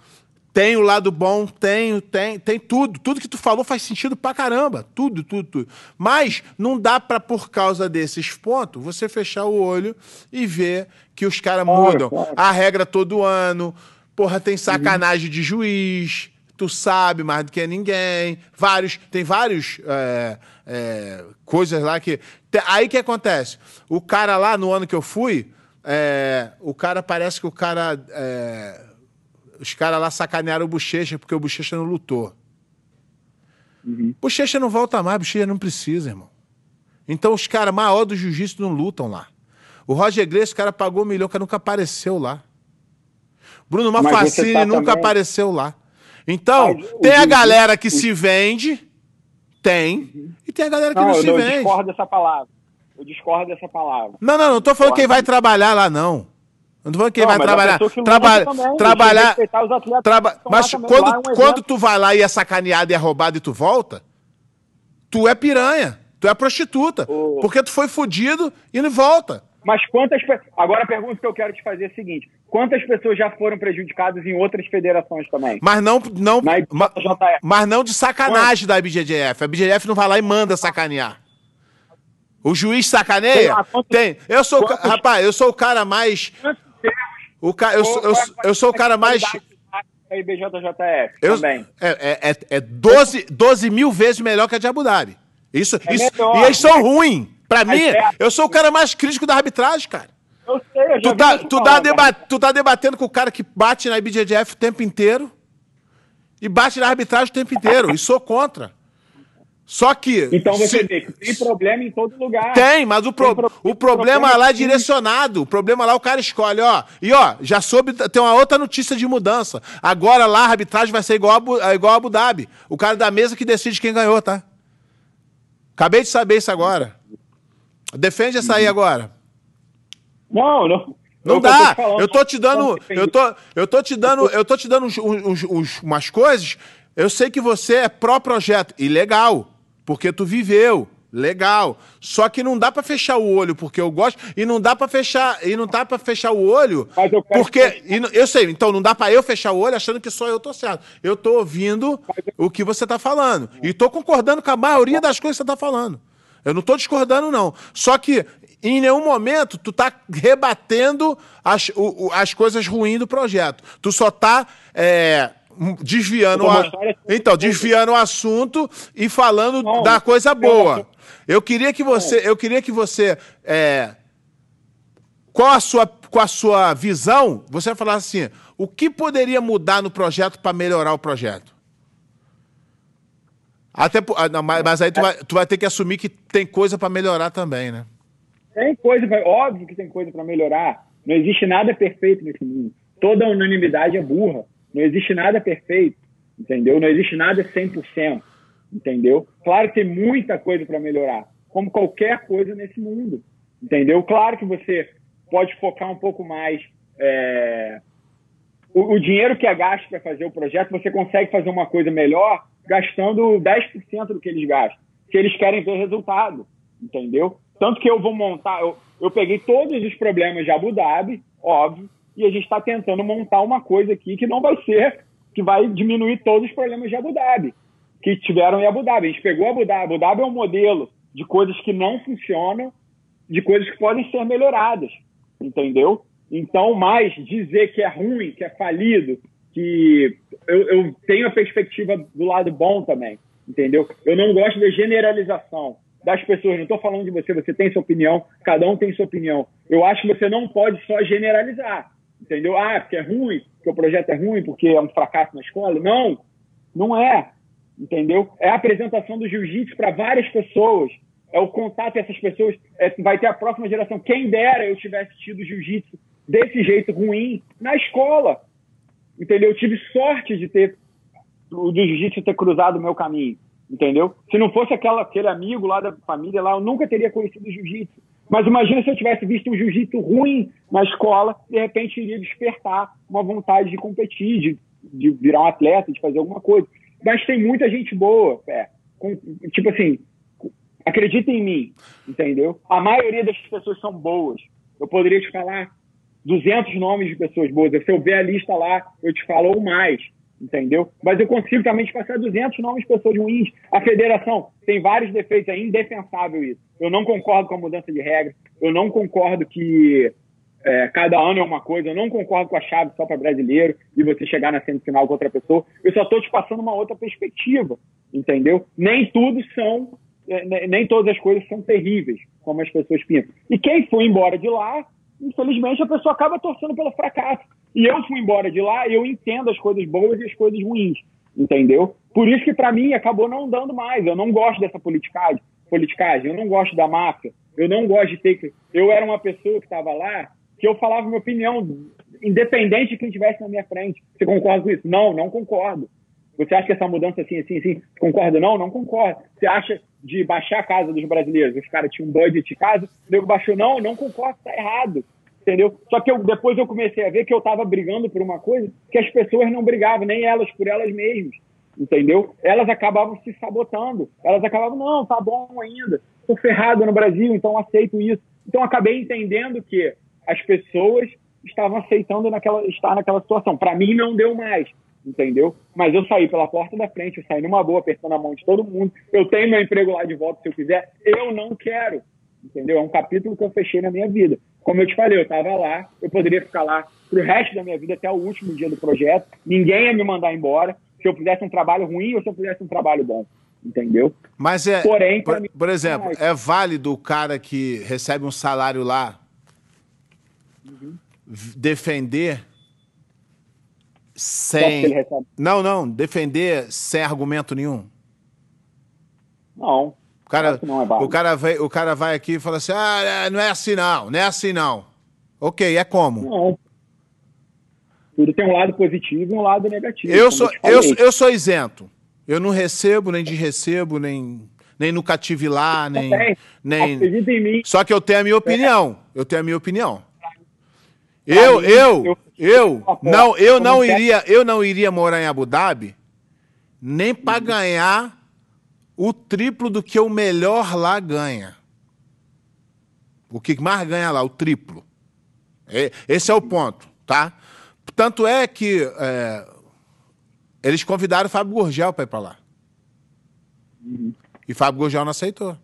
Tem o lado bom, tem, tem, tem tudo. Tudo que tu falou faz sentido pra caramba. Tudo, tudo, tudo. Mas não dá pra, por causa desses pontos, você fechar o olho e ver que os caras mudam a regra todo ano. Porra, tem sacanagem de juiz. Tu sabe mais do que ninguém. Vários, tem vários é, é, coisas lá que. Aí que acontece? O cara lá, no ano que eu fui, é, o cara parece que o cara é, os caras lá sacanearam o Bochecha porque o Bochecha não lutou. Uhum. Bochecha não volta mais, Bochecha não precisa, irmão. Então os caras maior do jiu-jitsu não lutam lá. O Roger Grace, o cara pagou um milhão, que nunca apareceu lá. Bruno Mafacini tá nunca também... apareceu lá. Então, tem a galera que se vende, tem, uhum. e tem a galera que não, não se não, vende. Eu discordo dessa palavra. Eu discordo dessa palavra. Não, não, não tô falando quem vai trabalhar lá, não. Não tô que não, vai trabalhar. Traba também, trabalhar. Traba mas quando, um quando tu vai lá e é sacaneado e é roubado e tu volta, tu é piranha. Tu é prostituta. Oh. Porque tu foi fudido e não volta. Mas quantas Agora a pergunta que eu quero te fazer é a seguinte: quantas pessoas já foram prejudicadas em outras federações também? Mas não, não, ma, mas não de sacanagem Quanto? da IBJJF. A IBJJF não vai lá e manda sacanear. O juiz sacaneia? Tem. Eu sou, rapaz, eu sou o cara mais o ca... eu, eu, eu, eu sou o cara mais. A IBJJF eu, também. É, é, é 12, 12 mil vezes melhor que a de Abu Dhabi. Isso, é isso, melhor, e eles são ruins. Pra mim, é... eu sou o cara mais crítico da arbitragem, cara. Eu sei, eu tu, tá, tu, tá deba tu tá debatendo com o cara que bate na IBJJF o tempo inteiro e bate na arbitragem o tempo inteiro. E sou contra. Só que. Então você se... vê que tem problema em todo lugar. Tem, mas o, pro... pro... o problema lá é direcionado. O problema lá o cara escolhe, ó. E ó, já soube, tem uma outra notícia de mudança. Agora lá a arbitragem vai ser igual a, Abu, igual a Abu Dhabi. O cara da mesa que decide quem ganhou, tá? Acabei de saber isso agora. Defende essa aí uhum. agora. Não, não. Não eu dá. Eu tô te dando, eu tô, eu tô te dando, eu tô te dando uns, uns, uns, umas coisas. Eu sei que você é pró-projeto e legal porque tu viveu. Legal. Só que não dá para fechar o olho porque eu gosto e não dá para fechar e não dá para fechar o olho eu porque que... eu sei. Então não dá para eu fechar o olho achando que só eu tô certo. Eu tô ouvindo o que você tá falando e tô concordando com a maioria das coisas que você tá falando. Eu não tô discordando não. Só que em nenhum momento tu tá rebatendo as, o, as coisas ruins do projeto. Tu só tá é, desviando o, então desviando o assunto e falando não, da coisa boa. Eu queria que você, eu queria que você, é, qual a sua, com a sua visão, você vai falar assim, o que poderia mudar no projeto para melhorar o projeto? Até, ah, mas aí tu vai, tu vai ter que assumir que tem coisa para melhorar também, né? Tem coisa, óbvio que tem coisa para melhorar. Não existe nada perfeito nesse mundo. Toda unanimidade é burra. Não existe nada perfeito, entendeu? Não existe nada 100% entendeu? Claro que tem muita coisa para melhorar, como qualquer coisa nesse mundo, entendeu? Claro que você pode focar um pouco mais. É... O, o, dinheiro que é gasto para fazer o projeto, você consegue fazer uma coisa melhor gastando 10% do que eles gastam, se eles querem ver resultado, entendeu? Tanto que eu vou montar, eu, eu peguei todos os problemas de Abu Dhabi, óbvio, e a gente está tentando montar uma coisa aqui que não vai ser, que vai diminuir todos os problemas de Abu Dhabi que tiveram em Abu Dhabi. A gente pegou Abu Dhabi. Abu Dhabi é um modelo de coisas que não funcionam, de coisas que podem ser melhoradas, entendeu? Então, mais dizer que é ruim, que é falido, que eu, eu tenho a perspectiva do lado bom também, entendeu? Eu não gosto da generalização das pessoas. Não estou falando de você, você tem sua opinião, cada um tem sua opinião. Eu acho que você não pode só generalizar, entendeu? Ah, porque é ruim, porque o projeto é ruim, porque é um fracasso na escola. Não, não é entendeu? É a apresentação do jiu-jitsu para várias pessoas, é o contato essas pessoas, é, vai ter a próxima geração. Quem dera eu tivesse tido jiu-jitsu desse jeito ruim na escola, entendeu? Eu tive sorte de ter o jiu-jitsu ter cruzado o meu caminho, entendeu? Se não fosse aquela, aquele amigo lá da família lá, eu nunca teria conhecido jiu-jitsu. Mas imagina se eu tivesse visto um jiu-jitsu ruim na escola, de repente iria despertar uma vontade de competir, de, de virar um atleta, de fazer alguma coisa. Mas tem muita gente boa, é, com, tipo assim, acredita em mim, entendeu? A maioria das pessoas são boas. Eu poderia te falar 200 nomes de pessoas boas. Se eu ver a lista lá, eu te falo ou mais, entendeu? Mas eu consigo também passar 200 nomes de pessoas ruins. A federação tem vários defeitos, é indefensável isso. Eu não concordo com a mudança de regra, eu não concordo que é, cada ano é uma coisa. Eu não concordo com a chave só para brasileiro e você chegar na semifinal com outra pessoa. Eu só estou te passando uma outra perspectiva, entendeu? Nem tudo são, é, nem todas as coisas são terríveis, como as pessoas pensam. E quem foi embora de lá, infelizmente, a pessoa acaba torcendo pelo fracasso. E eu fui embora de lá eu entendo as coisas boas e as coisas ruins, entendeu? Por isso que para mim acabou não dando mais. Eu não gosto dessa politicagem, politicagem. Eu não gosto da máfia. Eu não gosto de ter que. Eu era uma pessoa que estava lá que eu falava minha opinião, independente de quem estivesse na minha frente. Você concorda com isso? Não, não concordo. Você acha que essa mudança assim, assim, assim, concorda? Não, não concordo. Você acha de baixar a casa dos brasileiros? Os caras tinham um budget de casa, o nego baixou. Não, não concordo, tá errado. Entendeu? Só que eu, depois eu comecei a ver que eu estava brigando por uma coisa que as pessoas não brigavam, nem elas por elas mesmas. Entendeu? Elas acabavam se sabotando. Elas acabavam, não, tá bom ainda. Tô ferrado no Brasil, então aceito isso. Então acabei entendendo que as pessoas estavam aceitando naquela, estar naquela situação. Para mim, não deu mais, entendeu? Mas eu saí pela porta da frente, eu saí numa boa, apertando a mão de todo mundo. Eu tenho meu emprego lá de volta se eu quiser. Eu não quero, entendeu? É um capítulo que eu fechei na minha vida. Como eu te falei, eu estava lá, eu poderia ficar lá pro resto da minha vida, até o último dia do projeto. Ninguém ia me mandar embora se eu fizesse um trabalho ruim ou se eu fizesse um trabalho bom entendeu? Mas é, Porém, por, mim, por exemplo, é válido o cara que recebe um salário lá defender sem. Não, não, defender sem argumento nenhum. Não. O cara, não é o, cara vai, o cara vai aqui e fala assim: ah, é, não é assim não, não é assim não. Ok, é como? Não. Tudo tem um lado positivo e um lado negativo. Eu sou, eu, eu sou isento. Eu não recebo, nem de recebo, nem, nem no cative lá, nem. nem... Só que eu tenho a minha opinião. Eu tenho a minha opinião. Eu, eu, eu, não, eu não iria, eu não iria morar em Abu Dhabi nem para ganhar o triplo do que o melhor lá ganha. O que mais ganha lá, o triplo. Esse é o ponto, tá? Tanto é que é, eles convidaram o Fábio Gurgel para ir para lá. Uhum. E Fábio Gurgel não aceitou.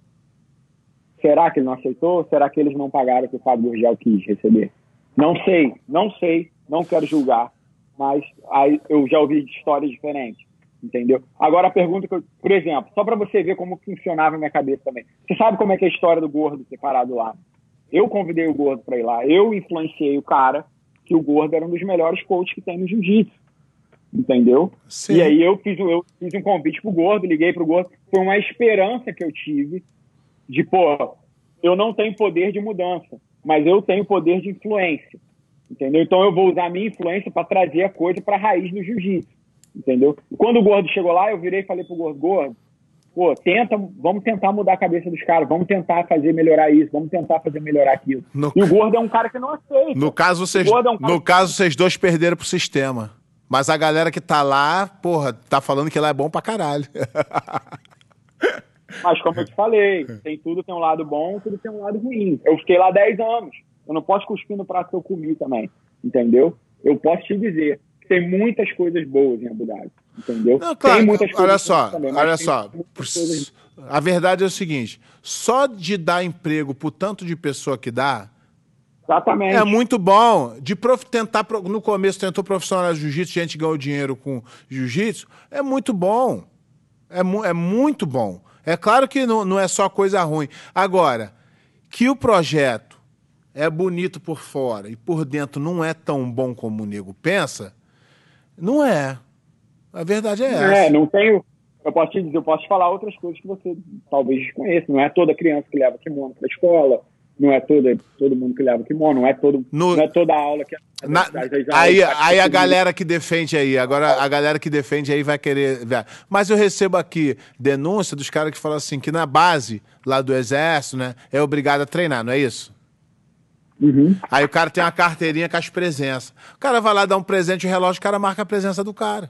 Será que ele não aceitou? Será que eles não pagaram o que o Fábio Gurgel quis receber? Não sei, não sei, não quero julgar, mas aí eu já ouvi histórias diferentes, entendeu? Agora a pergunta que eu, por exemplo, só para você ver como funcionava na minha cabeça também. Você sabe como é que é a história do Gordo separado lá? Eu convidei o Gordo para ir lá, eu influenciei o cara que o Gordo era um dos melhores coaches que tem no jiu-jitsu entendeu? Sim. E aí eu fiz, eu fiz um convite pro Gordo, liguei pro Gordo, foi uma esperança que eu tive de, pô, eu não tenho poder de mudança, mas eu tenho poder de influência, entendeu? Então eu vou usar a minha influência para trazer a coisa para a raiz do jiu-jitsu, entendeu? Quando o Gordo chegou lá, eu virei e falei pro Gordo, Gordo, pô, tenta, vamos tentar mudar a cabeça dos caras, vamos tentar fazer melhorar isso, vamos tentar fazer melhorar aquilo. No... E o Gordo é um cara que não aceita. No caso, vocês, é um no caso, vocês dois perderam pro sistema. Mas a galera que tá lá, porra, tá falando que lá é bom pra caralho. Mas como eu te falei, tem tudo tem um lado bom, tudo tem um lado ruim. Eu fiquei lá 10 anos. Eu não posso cuspir no prato que eu comi também, entendeu? Eu posso te dizer que tem muitas coisas boas em Abu Dhabi, entendeu? Não, claro, tem muitas olha só, também, olha só. Coisas... A verdade é o seguinte, só de dar emprego pro tanto de pessoa que dá, Exatamente. É muito bom. De prof... tentar, no começo tentou profissional jiu-jitsu, gente ganhou dinheiro com jiu-jitsu. É muito bom. É, mu é muito bom. É claro que não, não é só coisa ruim. Agora, que o projeto é bonito por fora e por dentro não é tão bom como o nego pensa, não é. A verdade é essa. É, não tenho. Eu posso te dizer, eu posso te falar outras coisas que você talvez desconheça. Não é toda criança que leva kimono para a escola não é todo, todo mundo que leva kimono, não é, todo, no, não é toda a aula que... Na, aí aí a galera que defende aí, agora a galera que defende aí vai querer... Mas eu recebo aqui denúncia dos caras que falam assim, que na base lá do exército, né, é obrigado a treinar, não é isso? Uhum. Aí o cara tem uma carteirinha com as presenças. O cara vai lá dar um presente, o relógio, o cara marca a presença do cara.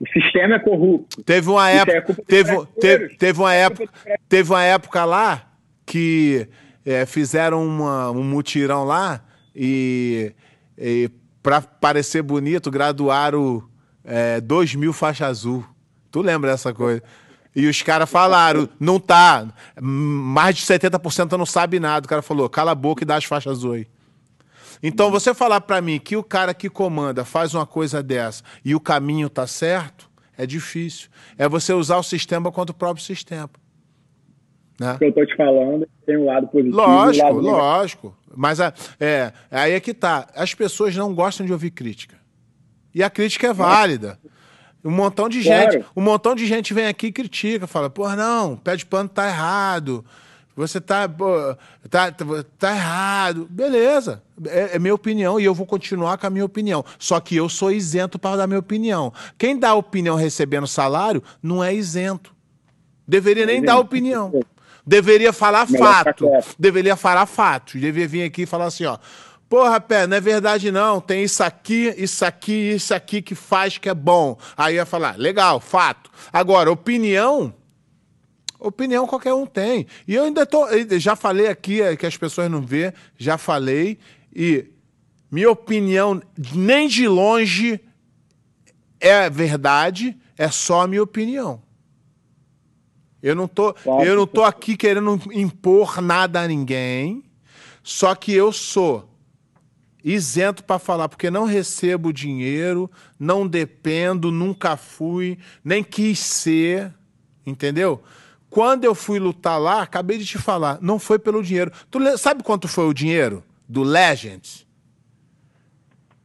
O sistema é corrupto. Teve uma época, é teve, teve, teve uma época, teve uma época lá que é, fizeram uma, um mutirão lá e, e para parecer bonito, graduaram é, 2 mil faixa azul. Tu lembra dessa coisa? E os caras falaram, não tá. Mais de 70% não sabe nada. O cara falou, cala a boca e dá as faixas azul aí. Então, você falar para mim que o cara que comanda faz uma coisa dessa e o caminho tá certo, é difícil. É você usar o sistema contra o próprio sistema. Né? que eu tô te falando tem um lado positivo. Lógico, lado lógico. Mas é, é, aí é que tá. As pessoas não gostam de ouvir crítica. E a crítica é válida. Um montão de claro. gente, um montão de gente vem aqui e critica, fala, pô, não, pé de pano tá errado. Você tá, pô, tá, tá errado. Beleza. É, é minha opinião e eu vou continuar com a minha opinião. Só que eu sou isento para dar minha opinião. Quem dá opinião recebendo salário não é isento. Deveria nem dar opinião. Deveria falar fato. Deveria falar fato. Deveria vir aqui e falar assim, ó. Porra, pé, não é verdade não. Tem isso aqui, isso aqui, isso aqui que faz que é bom. Aí ia falar, legal, fato. Agora, opinião, opinião qualquer um tem. E eu ainda tô, já falei aqui é, que as pessoas não vê, já falei e minha opinião nem de longe é verdade, é só minha opinião. Eu não tô, eu não tô aqui querendo impor nada a ninguém. Só que eu sou isento para falar, porque não recebo dinheiro, não dependo, nunca fui, nem quis ser, entendeu? Quando eu fui lutar lá, acabei de te falar, não foi pelo dinheiro. Tu sabe quanto foi o dinheiro do Legends?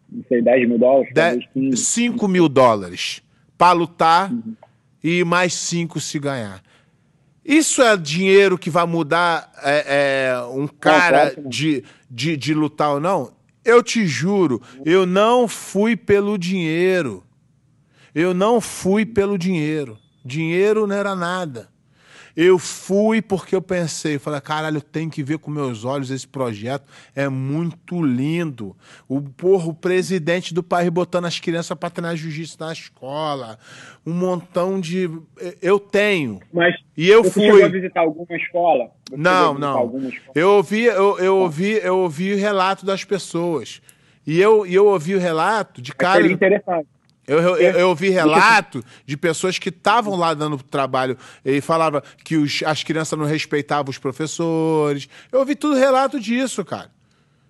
Não sei, 10 mil dólares? 10, 5 mil dólares para lutar uhum. e mais 5 se ganhar. Isso é dinheiro que vai mudar é, é, um cara de, de, de lutar ou não? Eu te juro, eu não fui pelo dinheiro. Eu não fui pelo dinheiro. Dinheiro não era nada. Eu fui porque eu pensei, falei, caralho, eu tenho que ver com meus olhos esse projeto, é muito lindo. O porra, o presidente do país botando as crianças para treinar jiu-jitsu na escola, um montão de eu tenho. Mas e eu você fui chegou a visitar alguma escola? Você não, não. Eu ouvi, eu, eu ouvi, eu ouvi o relato das pessoas. E eu, e eu ouvi o relato de cara. Seria interessante. Eu, eu, eu, eu ouvi relato de pessoas que estavam lá dando trabalho e falava que os, as crianças não respeitavam os professores. Eu ouvi tudo relato disso, cara.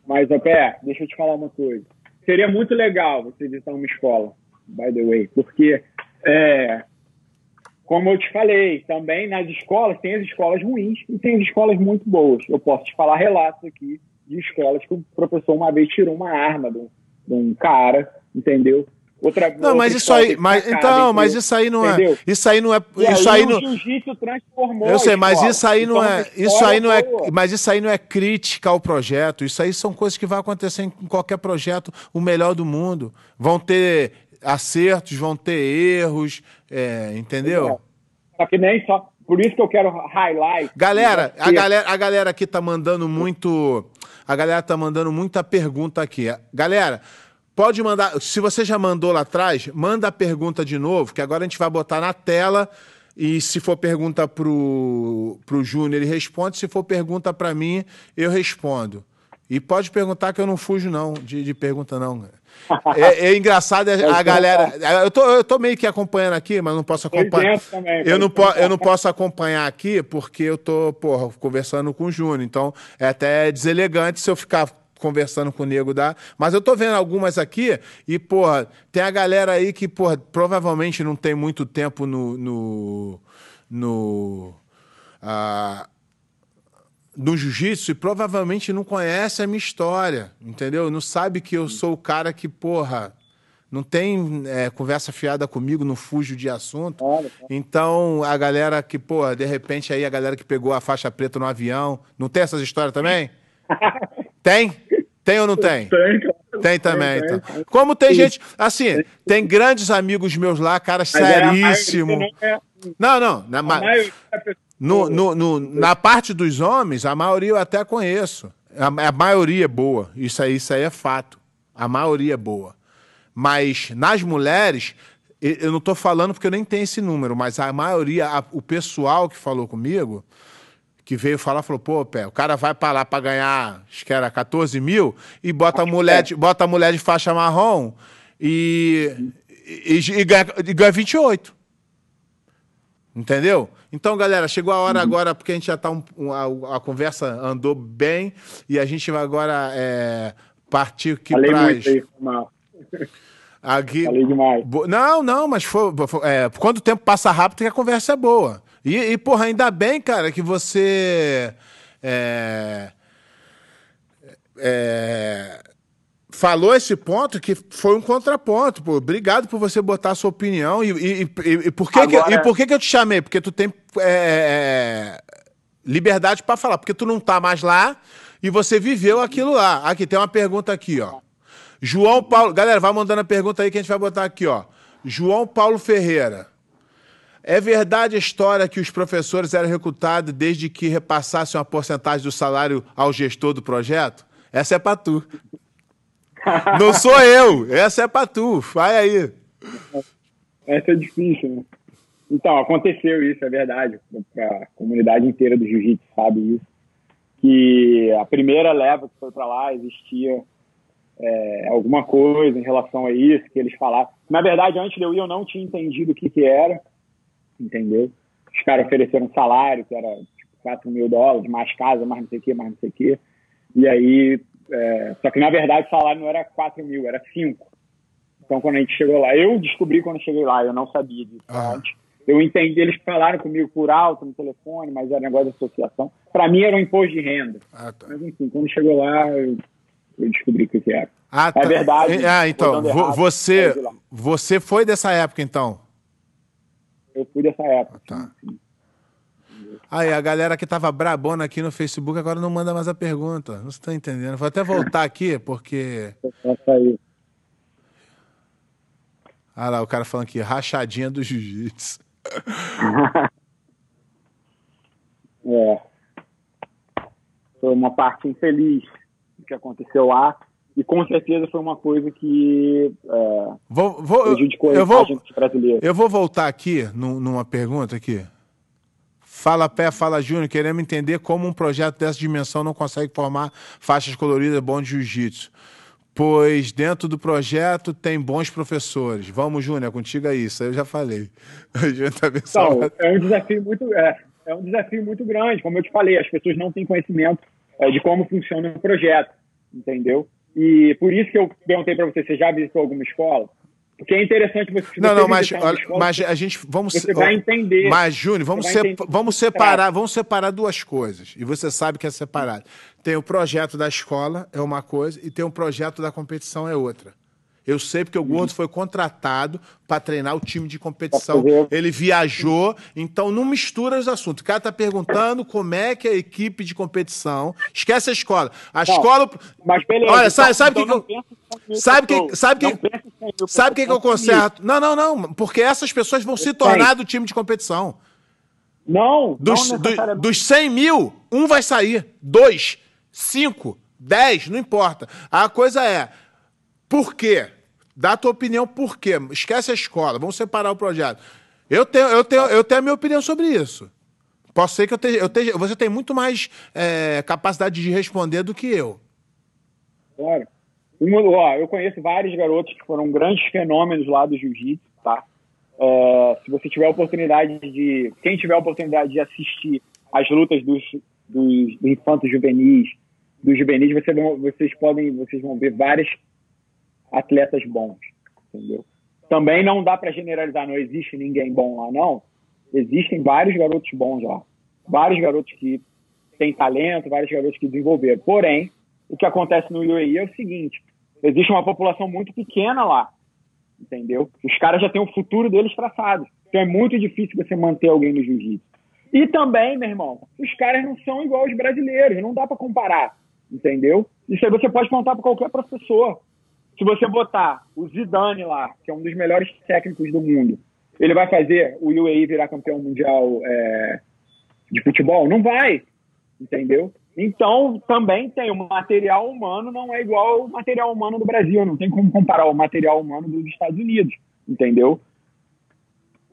Mas, Pé, deixa eu te falar uma coisa. Seria muito legal você visitar uma escola, by the way, porque, é, como eu te falei, também nas escolas tem as escolas ruins e tem as escolas muito boas. Eu posso te falar relatos aqui de escolas que o professor uma vez tirou uma arma de um, de um cara, entendeu? Outra, não, outra mas isso aí, mas então, mas isso aí não é, isso aí não é, isso aí, não. jiu-jitsu transformou. Eu sei, mas isso aí não é, isso aí não é, mas isso aí não é crítica ao projeto. Isso aí são coisas que vai acontecer em qualquer projeto, o melhor do mundo. Vão ter acertos, vão ter erros, é, entendeu? Só que nem só. Por isso que eu quero highlight. Galera, a galera, a galera aqui tá mandando muito, a galera tá mandando muita pergunta aqui. Galera, Pode mandar, se você já mandou lá atrás, manda a pergunta de novo, que agora a gente vai botar na tela. E se for pergunta pro, pro Júnior, ele responde. Se for pergunta para mim, eu respondo. E pode perguntar que eu não fujo, não, de, de pergunta, não. É, é engraçado a, a galera. Eu tô, eu tô meio que acompanhando aqui, mas não posso acompanhar. Eu não, po, eu não posso acompanhar aqui porque eu tô, porra, conversando com o Júnior. Então é até deselegante se eu ficar conversando com o nego da. Mas eu tô vendo algumas aqui e, porra, tem a galera aí que, porra, provavelmente não tem muito tempo no. no, no ah, no jiu-jitsu e provavelmente não conhece a minha história, entendeu? Não sabe que eu sou o cara que, porra, não tem é, conversa fiada comigo, não fujo de assunto. Então, a galera que, porra, de repente aí a galera que pegou a faixa preta no avião, não tem essas histórias também? tem? Tem ou não tem? Tem, claro. Tem também, tem, então. Tem. Como tem gente. Assim, tem grandes amigos meus lá, cara seríssimo. É. Não, não. Na, no, no, no, na parte dos homens, a maioria eu até conheço. A, a maioria é boa. Isso aí, isso aí é fato. A maioria é boa. Mas nas mulheres, eu não estou falando porque eu nem tenho esse número, mas a maioria, a, o pessoal que falou comigo, que veio falar, falou, pô, pé, o cara vai para lá para ganhar, acho que era 14 mil, e bota a mulher, de, bota a mulher de faixa marrom e, e, e, ganha, e ganha 28. Entendeu? Então, galera, chegou a hora uhum. agora, porque a gente já tá. Um, a, a, conversa andou bem e a gente vai agora é, partir. Muito aí, mal. Aqui... Falei demais. Não, não, mas foi, foi é, quando o tempo passa rápido, a conversa é boa. E, e, porra, ainda bem, cara, que você. É, é, falou esse ponto que foi um contraponto. Pô. Obrigado por você botar a sua opinião. E, e, e por, que, Agora... que, e por que, que eu te chamei? Porque tu tem é, é liberdade para falar. Porque tu não tá mais lá e você viveu aquilo lá. Aqui, tem uma pergunta aqui, ó. João Paulo. Galera, vai mandando a pergunta aí que a gente vai botar aqui, ó. João Paulo Ferreira. É verdade a história que os professores eram recrutados desde que repassassem uma porcentagem do salário ao gestor do projeto? Essa é para tu. Não sou eu, essa é para tu. Vai aí. Essa é difícil, né? Então, aconteceu isso, é verdade. A comunidade inteira do jiu-jitsu sabe isso. Que a primeira leva que foi para lá existia é, alguma coisa em relação a isso, que eles falaram. Na verdade, antes de eu ir, eu não tinha entendido o que, que era entendeu? Os caras ofereceram um salário que era tipo, 4 mil dólares, mais casa, mais não sei o que, mais não sei o que. E aí, é... só que na verdade o salário não era 4 mil, era 5. Então quando a gente chegou lá, eu descobri quando cheguei lá, eu não sabia disso ah. antes. Eu entendi, eles falaram comigo por alto no telefone, mas era negócio de associação. Para mim era um imposto de renda. Ah, tá. Mas enfim, quando chegou lá, eu, eu descobri o que era. Ah, tá. É verdade. Ah, então, você, você foi dessa época, então? Eu fui dessa época. tá. Aí, a galera que tava brabona aqui no Facebook agora não manda mais a pergunta. Não está entendendo. Vou até voltar aqui, porque. Ah lá, o cara falando aqui, rachadinha do jiu-jitsu. É, foi uma parte infeliz do que aconteceu lá e com certeza foi uma coisa que é, vou, vou, prejudicou eu, vou, Eu vou voltar aqui numa pergunta aqui. Fala Pé, fala Júnior, queremos entender como um projeto dessa dimensão não consegue formar faixas coloridas bom de jiu-jitsu. Pois dentro do projeto tem bons professores. Vamos, Júnior, é contigo aí, isso eu já falei. Tá então, é um desafio muito é, é, um desafio muito grande, como eu te falei, as pessoas não têm conhecimento é, de como funciona o projeto, entendeu? E por isso que eu perguntei para você, você já visitou alguma escola? Porque é interessante você. Não, não, mas, escola, mas a gente vamos. Você vai entender. Mas Júnior, vamos, se, vamos separar, vamos separar duas coisas. E você sabe que é separado. Tem o projeto da escola é uma coisa e tem o projeto da competição é outra. Eu sei porque o Gordo foi contratado para treinar o time de competição. Ele viajou, então não mistura os assuntos. O cara tá perguntando como é que é a equipe de competição. Esquece a escola. A não, escola. Mas beleza. Olha, sabe, sabe então que, que Sabe que sabe que sabe que, que eu conserto? Não, não, não, porque essas pessoas vão se tornar do time de competição. Não, dos, não do, dos 100 mil, um vai sair, dois, cinco, dez, não importa. A coisa é, por quê? Dá a tua opinião por quê? Esquece a escola, vamos separar o projeto. Eu tenho, eu tenho, eu tenho a minha opinião sobre isso. Posso ser que eu tenha, eu você tem muito mais é, capacidade de responder do que eu. Claro. Ó, eu conheço vários garotos que foram grandes fenômenos lá do jiu-jitsu, tá? É, se você tiver a oportunidade de, quem tiver a oportunidade de assistir as lutas dos, dos, dos infantos juvenis, dos juvenis, você, vocês podem, vocês vão ver várias atletas bons, entendeu? Também não dá para generalizar, não existe ninguém bom lá, não. Existem vários garotos bons lá. Vários garotos que têm talento, vários garotos que desenvolveram. Porém, o que acontece no UAE é o seguinte: existe uma população muito pequena lá, entendeu? Os caras já têm o futuro deles traçado. Então é muito difícil você manter alguém no jiu-jitsu. E também, meu irmão, os caras não são igual os brasileiros, não dá para comparar, entendeu? Isso aí você pode contar para qualquer professor. Se você botar o Zidane lá, que é um dos melhores técnicos do mundo, ele vai fazer o UAE virar campeão mundial é, de futebol? Não vai, entendeu? Então, também tem o material humano, não é igual ao material humano do Brasil, não tem como comparar o material humano dos Estados Unidos, entendeu?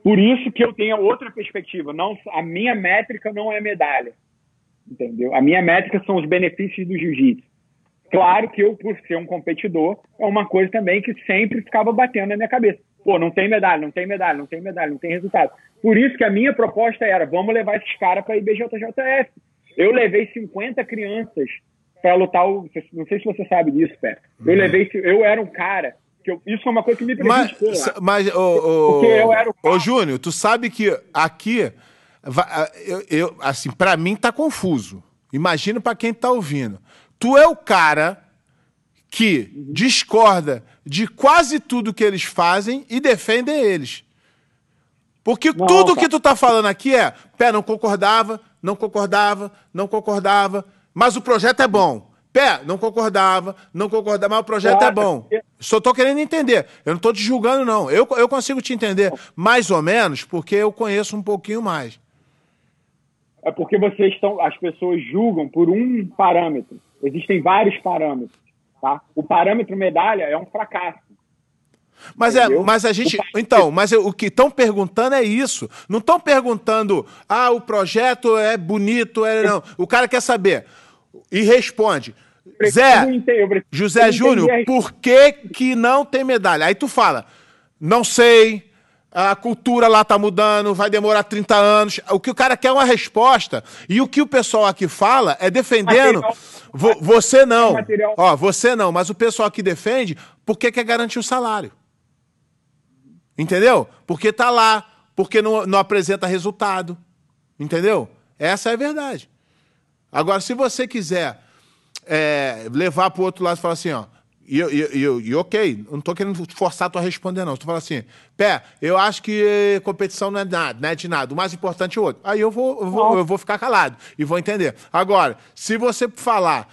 Por isso que eu tenho outra perspectiva. Não, a minha métrica não é medalha, entendeu? A minha métrica são os benefícios do jiu-jitsu. Claro que eu, por ser um competidor, é uma coisa também que sempre ficava batendo na minha cabeça. Pô, não tem medalha, não tem medalha, não tem medalha, não tem resultado. Por isso que a minha proposta era, vamos levar esses caras para a IBJJF. Eu levei 50 crianças para lutar o... Não sei se você sabe disso, Pé. Eu uhum. levei... Eu era um cara... Que eu, isso é uma coisa que me prejudicou Mas, lá. mas o, Porque eu era o cara... Ô, Júnior, tu sabe que aqui... Eu, eu assim, para mim tá confuso. Imagina para quem tá ouvindo. Tu é o cara que discorda de quase tudo que eles fazem e defende eles. Porque não, tudo que tu tá falando aqui é, pé, não concordava, não concordava, não concordava, mas o projeto é bom. Pé, não concordava, não concordava, mas o projeto é claro. é bom. Só tô querendo entender. Eu não tô te julgando, não. Eu, eu consigo te entender mais ou menos porque eu conheço um pouquinho mais. É porque vocês estão. As pessoas julgam por um parâmetro. Existem vários parâmetros. Tá? O parâmetro medalha é um fracasso. Mas, é, mas a gente. Então, mas o que estão perguntando é isso. Não estão perguntando, ah, o projeto é bonito, é. Não. O cara quer saber. E responde. Zé, José Júnior, por que, que não tem medalha? Aí tu fala, não sei, a cultura lá tá mudando, vai demorar 30 anos. O que o cara quer é uma resposta. E o que o pessoal aqui fala é defendendo. Vo, você não. Ó, você não, mas o pessoal aqui defende porque quer garantir o salário. Entendeu? Porque tá lá, porque não, não apresenta resultado. Entendeu? Essa é a verdade. Agora, se você quiser é, levar para o outro lado e falar assim, ó, e, e, e, e ok, não estou querendo forçar tu a responder, não. Estou falando assim, pé, eu acho que competição não é nada, não é de nada. O mais importante é o outro. Aí eu vou, eu vou, eu vou ficar calado e vou entender. Agora, se você falar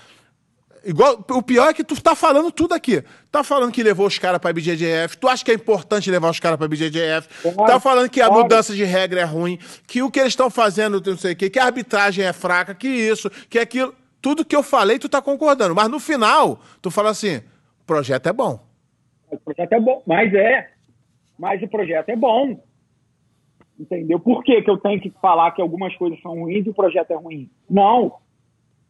Igual, o pior é que tu tá falando tudo aqui. Tá falando que levou os caras pra BJJF. Tu acha que é importante levar os caras pra BJJF. Claro, tá falando que a claro. mudança de regra é ruim. Que o que eles estão fazendo, não sei o quê. Que a arbitragem é fraca. Que isso, que aquilo. Tudo que eu falei, tu tá concordando. Mas no final, tu fala assim: projeto é bom. O projeto é bom, mas é. Mas o projeto é bom. Entendeu? Por que, que eu tenho que falar que algumas coisas são ruins e o projeto é ruim? Não.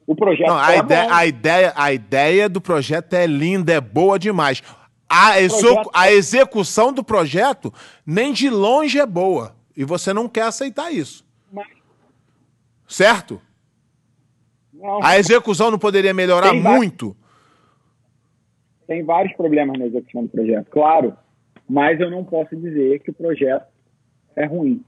O projeto Não, a, é ideia, bom. a, ideia, a ideia do projeto é linda, é boa demais. A, execu a execução do projeto nem de longe é boa. E você não quer aceitar isso. Mas... Certo? Não. A execução não poderia melhorar tem muito? Tem vários problemas na execução do projeto, claro. Mas eu não posso dizer que o projeto é ruim.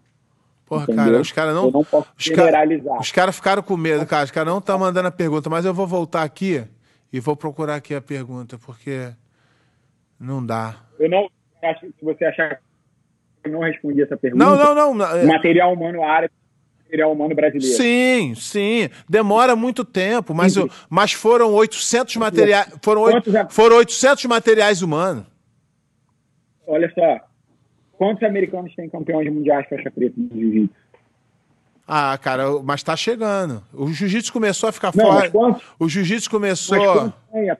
Porra, Entendeu? cara, os caras não. Eu não posso os generalizar. Ca... Os caras ficaram com medo, cara. Os caras não estão mandando a pergunta, mas eu vou voltar aqui e vou procurar aqui a pergunta, porque não dá. Eu não. Se você achar que eu não respondi essa pergunta. Não, não, não. É- material humano árabe material humano brasileiro. Sim, sim. Demora muito tempo, mas, mas foram 800 materiais. Foram, foram 800 materiais humanos. Olha só, Quantos americanos têm campeões mundiais faixa preta no jiu-jitsu? Ah, cara, mas tá chegando. O jiu-jitsu começou a ficar Não, fora. O jiu-jitsu começou.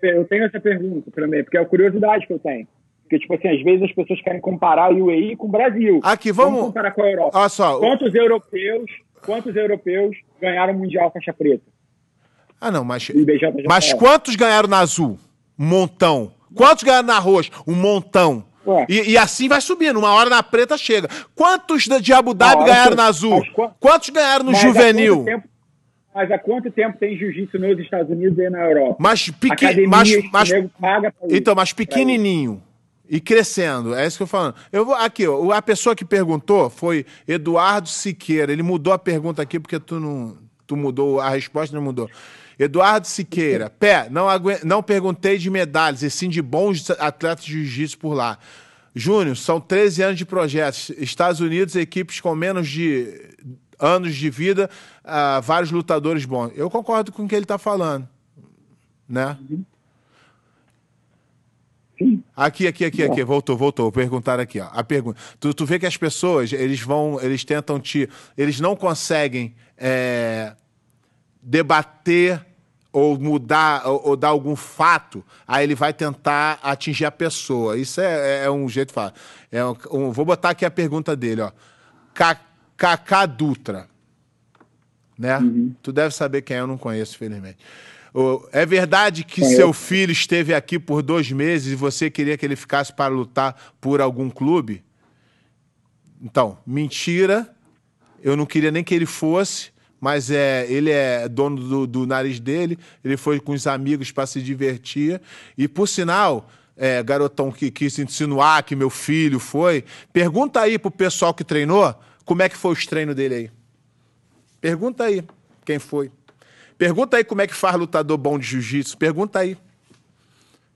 Eu tenho essa pergunta também, porque é a curiosidade que eu tenho. Porque, tipo assim, às vezes as pessoas querem comparar o UAE com o Brasil. Aqui, vamos. vamos comparar com a Europa. Olha só. Quantos europeus, quantos europeus ganharam o Mundial faixa preta? Ah, não, mas. Mas quantos ganharam na azul? Um montão. Quantos ganharam na roxa? Um montão. E, e, assim vai subindo. Uma hora na preta chega. Quantos de Abu Dhabi ganharam na azul? Quantos ganharam no juvenil? mas há quanto tempo tem jiu-jitsu nos Estados Unidos e na Europa? Mas, pequ... mas, mas Então, mas pequenininho. E crescendo, é isso que eu falo. Eu vou aqui, ó, a pessoa que perguntou foi Eduardo Siqueira. Ele mudou a pergunta aqui porque tu não, tu mudou a resposta não mudou. Eduardo Siqueira, pé, não, não perguntei de medalhas, e sim de bons atletas de jiu-jitsu por lá. Júnior, são 13 anos de projetos. Estados Unidos, equipes com menos de anos de vida, uh, vários lutadores bons. Eu concordo com o que ele está falando. Né? Aqui, aqui, aqui, aqui, voltou, voltou. Perguntar aqui, ó. A pergunta. Tu, tu vê que as pessoas, eles vão, eles tentam te. Eles não conseguem é, debater ou mudar ou, ou, dar algum fato, aí ele vai tentar atingir a pessoa. Isso é, é, é um jeito de falar. É um, um, vou botar aqui a pergunta dele, ó. Cacá Dutra. Né? Uhum. Tu deve saber quem é, eu não conheço, felizmente. É verdade que seu filho esteve aqui por dois meses e você queria que ele ficasse para lutar por algum clube? Então, mentira. Eu não queria nem que ele fosse mas é, ele é dono do, do nariz dele, ele foi com os amigos para se divertir. E, por sinal, é, garotão que quis insinuar que meu filho foi, pergunta aí pro pessoal que treinou como é que foi os treinos dele aí. Pergunta aí quem foi. Pergunta aí como é que faz lutador bom de jiu-jitsu. Pergunta aí.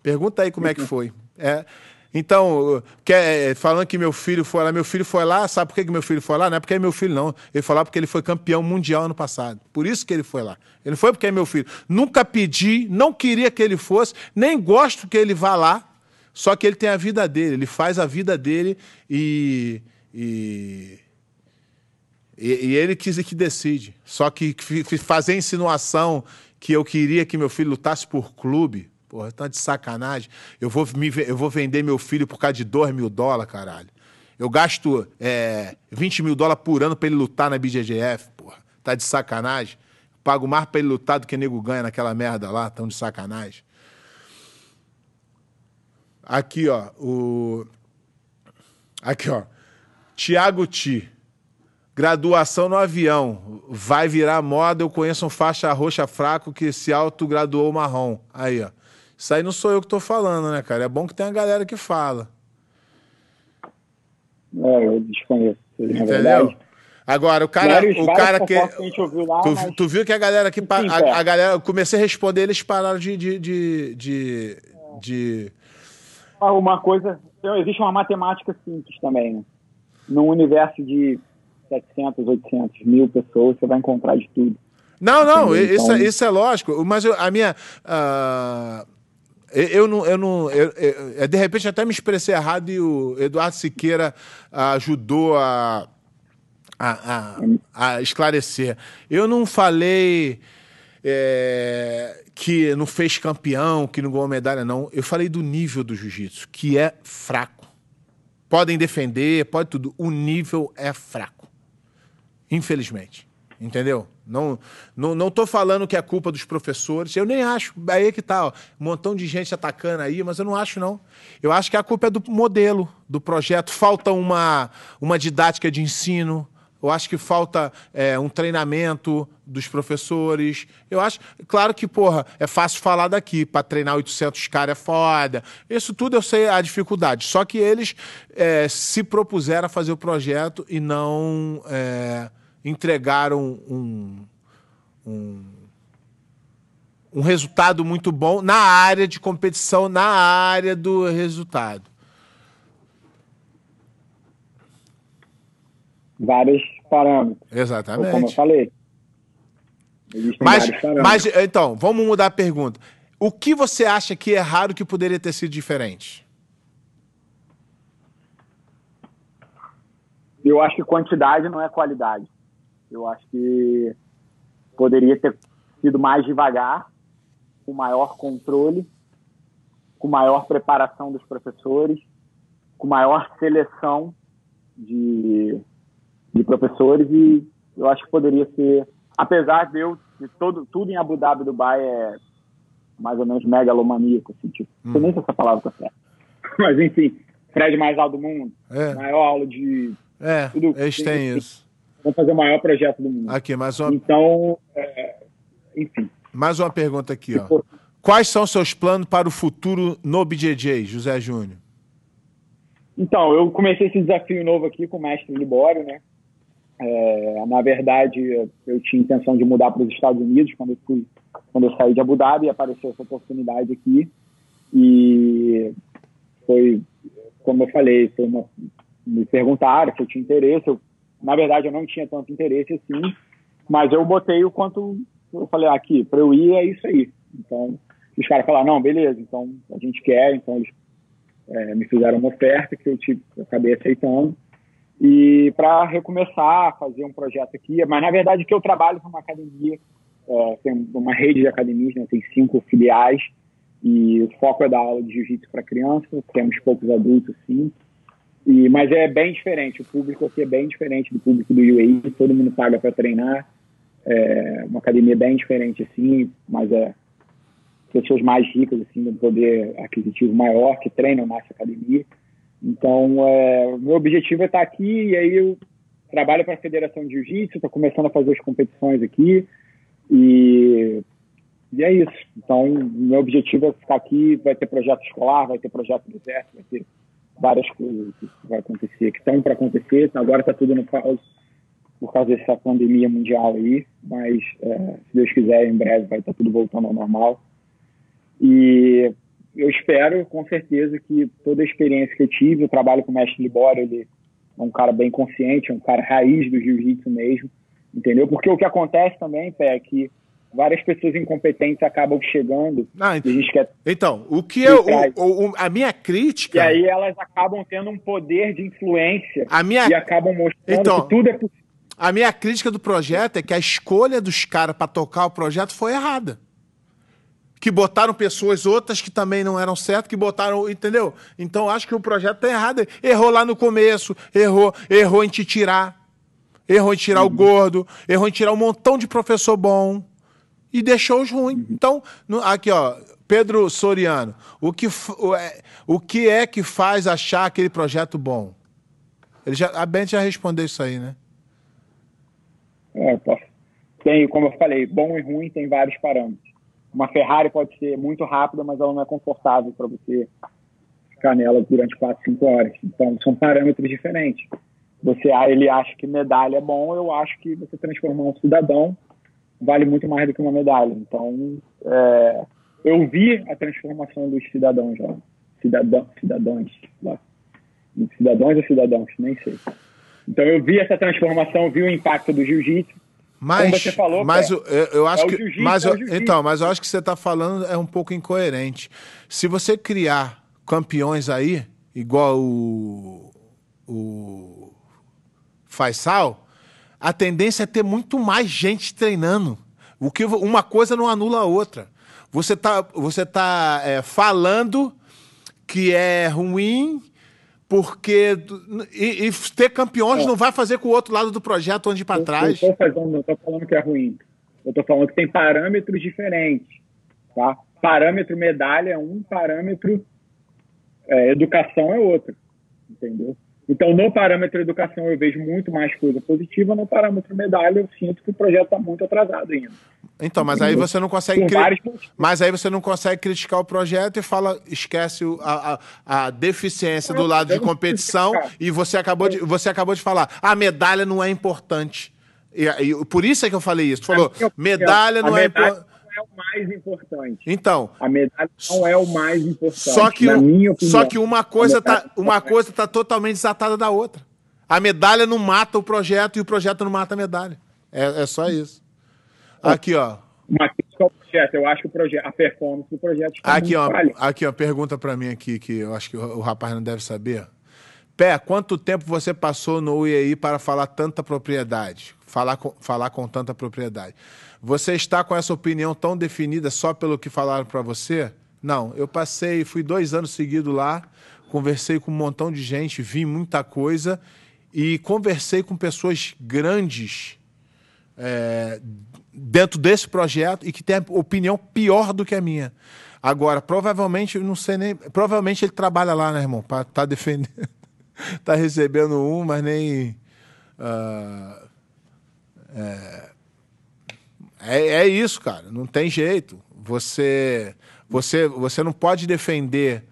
Pergunta aí como é que foi. É, então, quer, falando que meu filho foi lá, meu filho foi lá, sabe por que, que meu filho foi lá? Não é porque é meu filho, não. Ele foi lá porque ele foi campeão mundial ano passado. Por isso que ele foi lá. Ele foi porque é meu filho. Nunca pedi, não queria que ele fosse, nem gosto que ele vá lá. Só que ele tem a vida dele, ele faz a vida dele e. e... E, e ele quis que decide. Só que fazer insinuação que eu queria que meu filho lutasse por clube, Porra, tá de sacanagem. Eu vou, me, eu vou vender meu filho por causa de 2 mil dólares, caralho. Eu gasto é, 20 mil dólares por ano pra ele lutar na BJJF, porra. Tá de sacanagem. Pago mais pra ele lutar do que nego ganha naquela merda lá. Tão de sacanagem. Aqui, ó. O... Aqui, ó. Tiago Ti. Graduação no avião. Vai virar moda. Eu conheço um faixa roxa fraco que se autograduou marrom. Aí, ó. Isso aí não sou eu que estou falando, né, cara? É bom que tem a galera que fala. É, eu desconheço. Entendeu? Agora, o cara, vários, o cara que. que lá, tu, mas... tu, viu que a galera que. Sim, a, a, galera. Eu comecei a responder, eles pararam de. de, de, de, de... Uma coisa. Então, existe uma matemática simples também, né? Num universo de 700, 800 mil pessoas, você vai encontrar de tudo. Não, não, então... isso, isso é lógico. Mas eu, a minha. Uh, eu não. Eu não eu, eu, de repente até me expressei errado e o Eduardo Siqueira ajudou a, a, a, a esclarecer. Eu não falei. É, que não fez campeão, que não ganhou medalha, não. Eu falei do nível do jiu-jitsu, que é fraco. Podem defender, pode tudo. O nível é fraco. Infelizmente. Entendeu? Não, não, não tô falando que é culpa dos professores. Eu nem acho. Aí é que tá, ó, um montão de gente atacando aí, mas eu não acho, não. Eu acho que a culpa é do modelo, do projeto. Falta uma, uma didática de ensino, eu acho que falta é, um treinamento dos professores. Eu acho, claro que, porra, é fácil falar daqui, para treinar 800 caras é foda. Isso tudo eu sei a dificuldade. Só que eles é, se propuseram a fazer o projeto e não é, entregaram um, um, um resultado muito bom na área de competição, na área do resultado. vários parâmetros. Exatamente. Como eu falei. Mas, mas, então, vamos mudar a pergunta. O que você acha que é raro que poderia ter sido diferente? Eu acho que quantidade não é qualidade. Eu acho que poderia ter sido mais devagar, com maior controle, com maior preparação dos professores, com maior seleção de de professores e eu acho que poderia ser, apesar de eu, de todo, tudo em Abu Dhabi, Dubai é mais ou menos megalomaníaco, assim, tipo, hum. nem se essa palavra tá certa. Mas enfim, prédio mais alto do mundo, é. maior aula de... É, tudo, eles têm isso. Vamos fazer o maior projeto do mundo. Aqui, mais uma... Então, é, enfim. Mais uma pergunta aqui, ó. Quais são seus planos para o futuro no BJJ, José Júnior? Então, eu comecei esse desafio novo aqui com o mestre Libório, né? É, na verdade, eu tinha intenção de mudar para os Estados Unidos quando eu fui, quando eu saí de Abu Dhabi, apareceu essa oportunidade aqui e foi, como eu falei, foi uma, me perguntaram se eu tinha interesse. Eu, na verdade, eu não tinha tanto interesse assim, mas eu botei o quanto eu falei ah, aqui para eu ir é isso aí. Então, os caras falaram não, beleza, então a gente quer, então eles é, me fizeram uma oferta que eu, tive, eu acabei aceitando e para recomeçar, fazer um projeto aqui. Mas, na verdade, que eu trabalho numa academia, é, tem uma rede de academias, né, tem cinco filiais, e o foco é dar aula de jiu-jitsu para crianças, temos poucos adultos, sim. E, mas é bem diferente, o público aqui é bem diferente do público do UAE, todo mundo paga para treinar, é uma academia bem diferente, assim, mas é pessoas mais ricas, assim, de um poder aquisitivo maior, que treinam nessa academia. Então, é, meu objetivo é estar aqui e aí eu trabalho para a Federação de Jiu-Jitsu, estou começando a fazer as competições aqui e, e é isso. Então, meu objetivo é ficar aqui, vai ter projeto escolar, vai ter projeto do exército, vai ter várias coisas que vai acontecer, que estão para acontecer, agora está tudo no caos por causa dessa pandemia mundial aí, mas é, se Deus quiser, em breve vai estar tá tudo voltando ao normal. E eu espero, com certeza, que toda a experiência que eu tive, o trabalho com o mestre Libório, ele é um cara bem consciente, é um cara raiz do jiu-jitsu mesmo, entendeu? Porque o que acontece também, Pé, é que várias pessoas incompetentes acabam chegando ah, então, quer... Então, o que eu... O, o, a minha crítica... E aí elas acabam tendo um poder de influência a minha... e acabam mostrando então, que tudo é possível. A minha crítica do projeto é que a escolha dos caras para tocar o projeto foi errada que botaram pessoas outras que também não eram certas, que botaram, entendeu? Então acho que o projeto tá errado. Errou lá no começo, errou, errou em te tirar. Errou em tirar uhum. o gordo, errou em tirar um montão de professor bom e deixou os ruins. Uhum. Então, no, aqui, ó, Pedro Soriano, o que, o, é, o que é que faz achar aquele projeto bom? Ele já, a Bente já respondeu isso aí, né? É, tem, como eu falei, bom e ruim tem vários parâmetros. Uma Ferrari pode ser muito rápida, mas ela não é confortável para você ficar nela durante 4, 5 horas. Então, são parâmetros diferentes. Você, ele acha que medalha é bom, eu acho que você transformar um cidadão vale muito mais do que uma medalha. Então, é, eu vi a transformação dos cidadãos lá. Cidadão, cidadãos, lá. Cidadãos ou cidadãos, nem sei. Então, eu vi essa transformação, vi o impacto do jiu-jitsu Mas, Como você falou, mas eu, eu acho é que, mas, é então, mas eu acho que você está falando é um pouco incoerente. Se você criar campeões aí, igual o, o Faisal, a tendência é ter muito mais gente treinando. O que uma coisa não anula a outra. Você está você tá, é, falando que é ruim porque e, e ter campeões é. não vai fazer com o outro lado do projeto onde para trás. Eu não estou falando que é ruim. Eu estou falando que tem parâmetros diferentes, tá? Parâmetro medalha é um, parâmetro é, educação é outro, entendeu? Então, no parâmetro educação, eu vejo muito mais coisa positiva. No parâmetro medalha, eu sinto que o projeto está muito atrasado ainda. Então, mas aí você não consegue. Cri... Mas aí você não consegue criticar o projeto e fala, esquece a, a, a deficiência do lado de competição e você acabou de, você acabou de falar, a medalha não é importante. E, e por isso é que eu falei isso. Tu falou, medalha não é importante é o mais importante. Então, a medalha não é o mais importante. Só que, na minha opinião, só que uma coisa tá, uma coisa tá totalmente desatada da outra. A medalha não mata o projeto e o projeto não mata a medalha. É, é só isso. Aqui, ó. Uma crítica ao projeto. Eu acho que o projeto, a performance do projeto está aqui, ó, aqui, ó, pergunta para mim aqui que eu acho que o, o rapaz não deve saber. Pé, quanto tempo você passou no UEI para falar tanta propriedade? Falar com, falar com tanta propriedade. Você está com essa opinião tão definida só pelo que falaram para você? Não, eu passei, fui dois anos seguidos lá, conversei com um montão de gente, vi muita coisa e conversei com pessoas grandes é, dentro desse projeto e que têm opinião pior do que a minha. Agora, provavelmente, não sei nem. Provavelmente ele trabalha lá, né, irmão? Para tá defendendo. tá recebendo um, mas nem. Uh, é, é, é isso, cara. Não tem jeito. Você, você, você não pode defender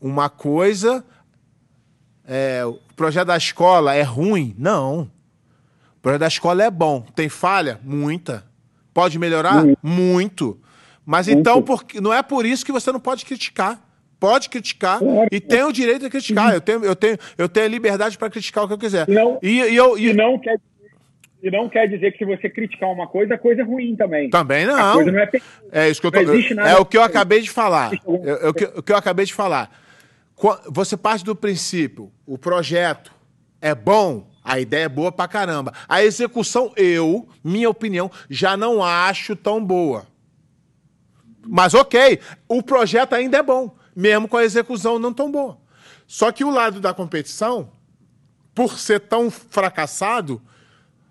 uma coisa. É, o projeto da escola é ruim? Não. O projeto da escola é bom. Tem falha? Muita. Pode melhorar? Muito. Muito. Mas Muito. então, porque, não é por isso que você não pode criticar. Pode criticar e tem o direito de criticar. Eu tenho, eu tenho, eu tenho a liberdade para criticar o que eu quiser. Não, e, e, eu, e, e não quer e não quer dizer que se você criticar uma coisa, a coisa é ruim também. Também não. A coisa não é, é isso que eu tô... É o que eu acabei de falar. É, o, que, o que eu acabei de falar. Você parte do princípio, o projeto é bom, a ideia é boa pra caramba. A execução, eu, minha opinião, já não acho tão boa. Mas ok, o projeto ainda é bom, mesmo com a execução não tão boa. Só que o lado da competição, por ser tão fracassado,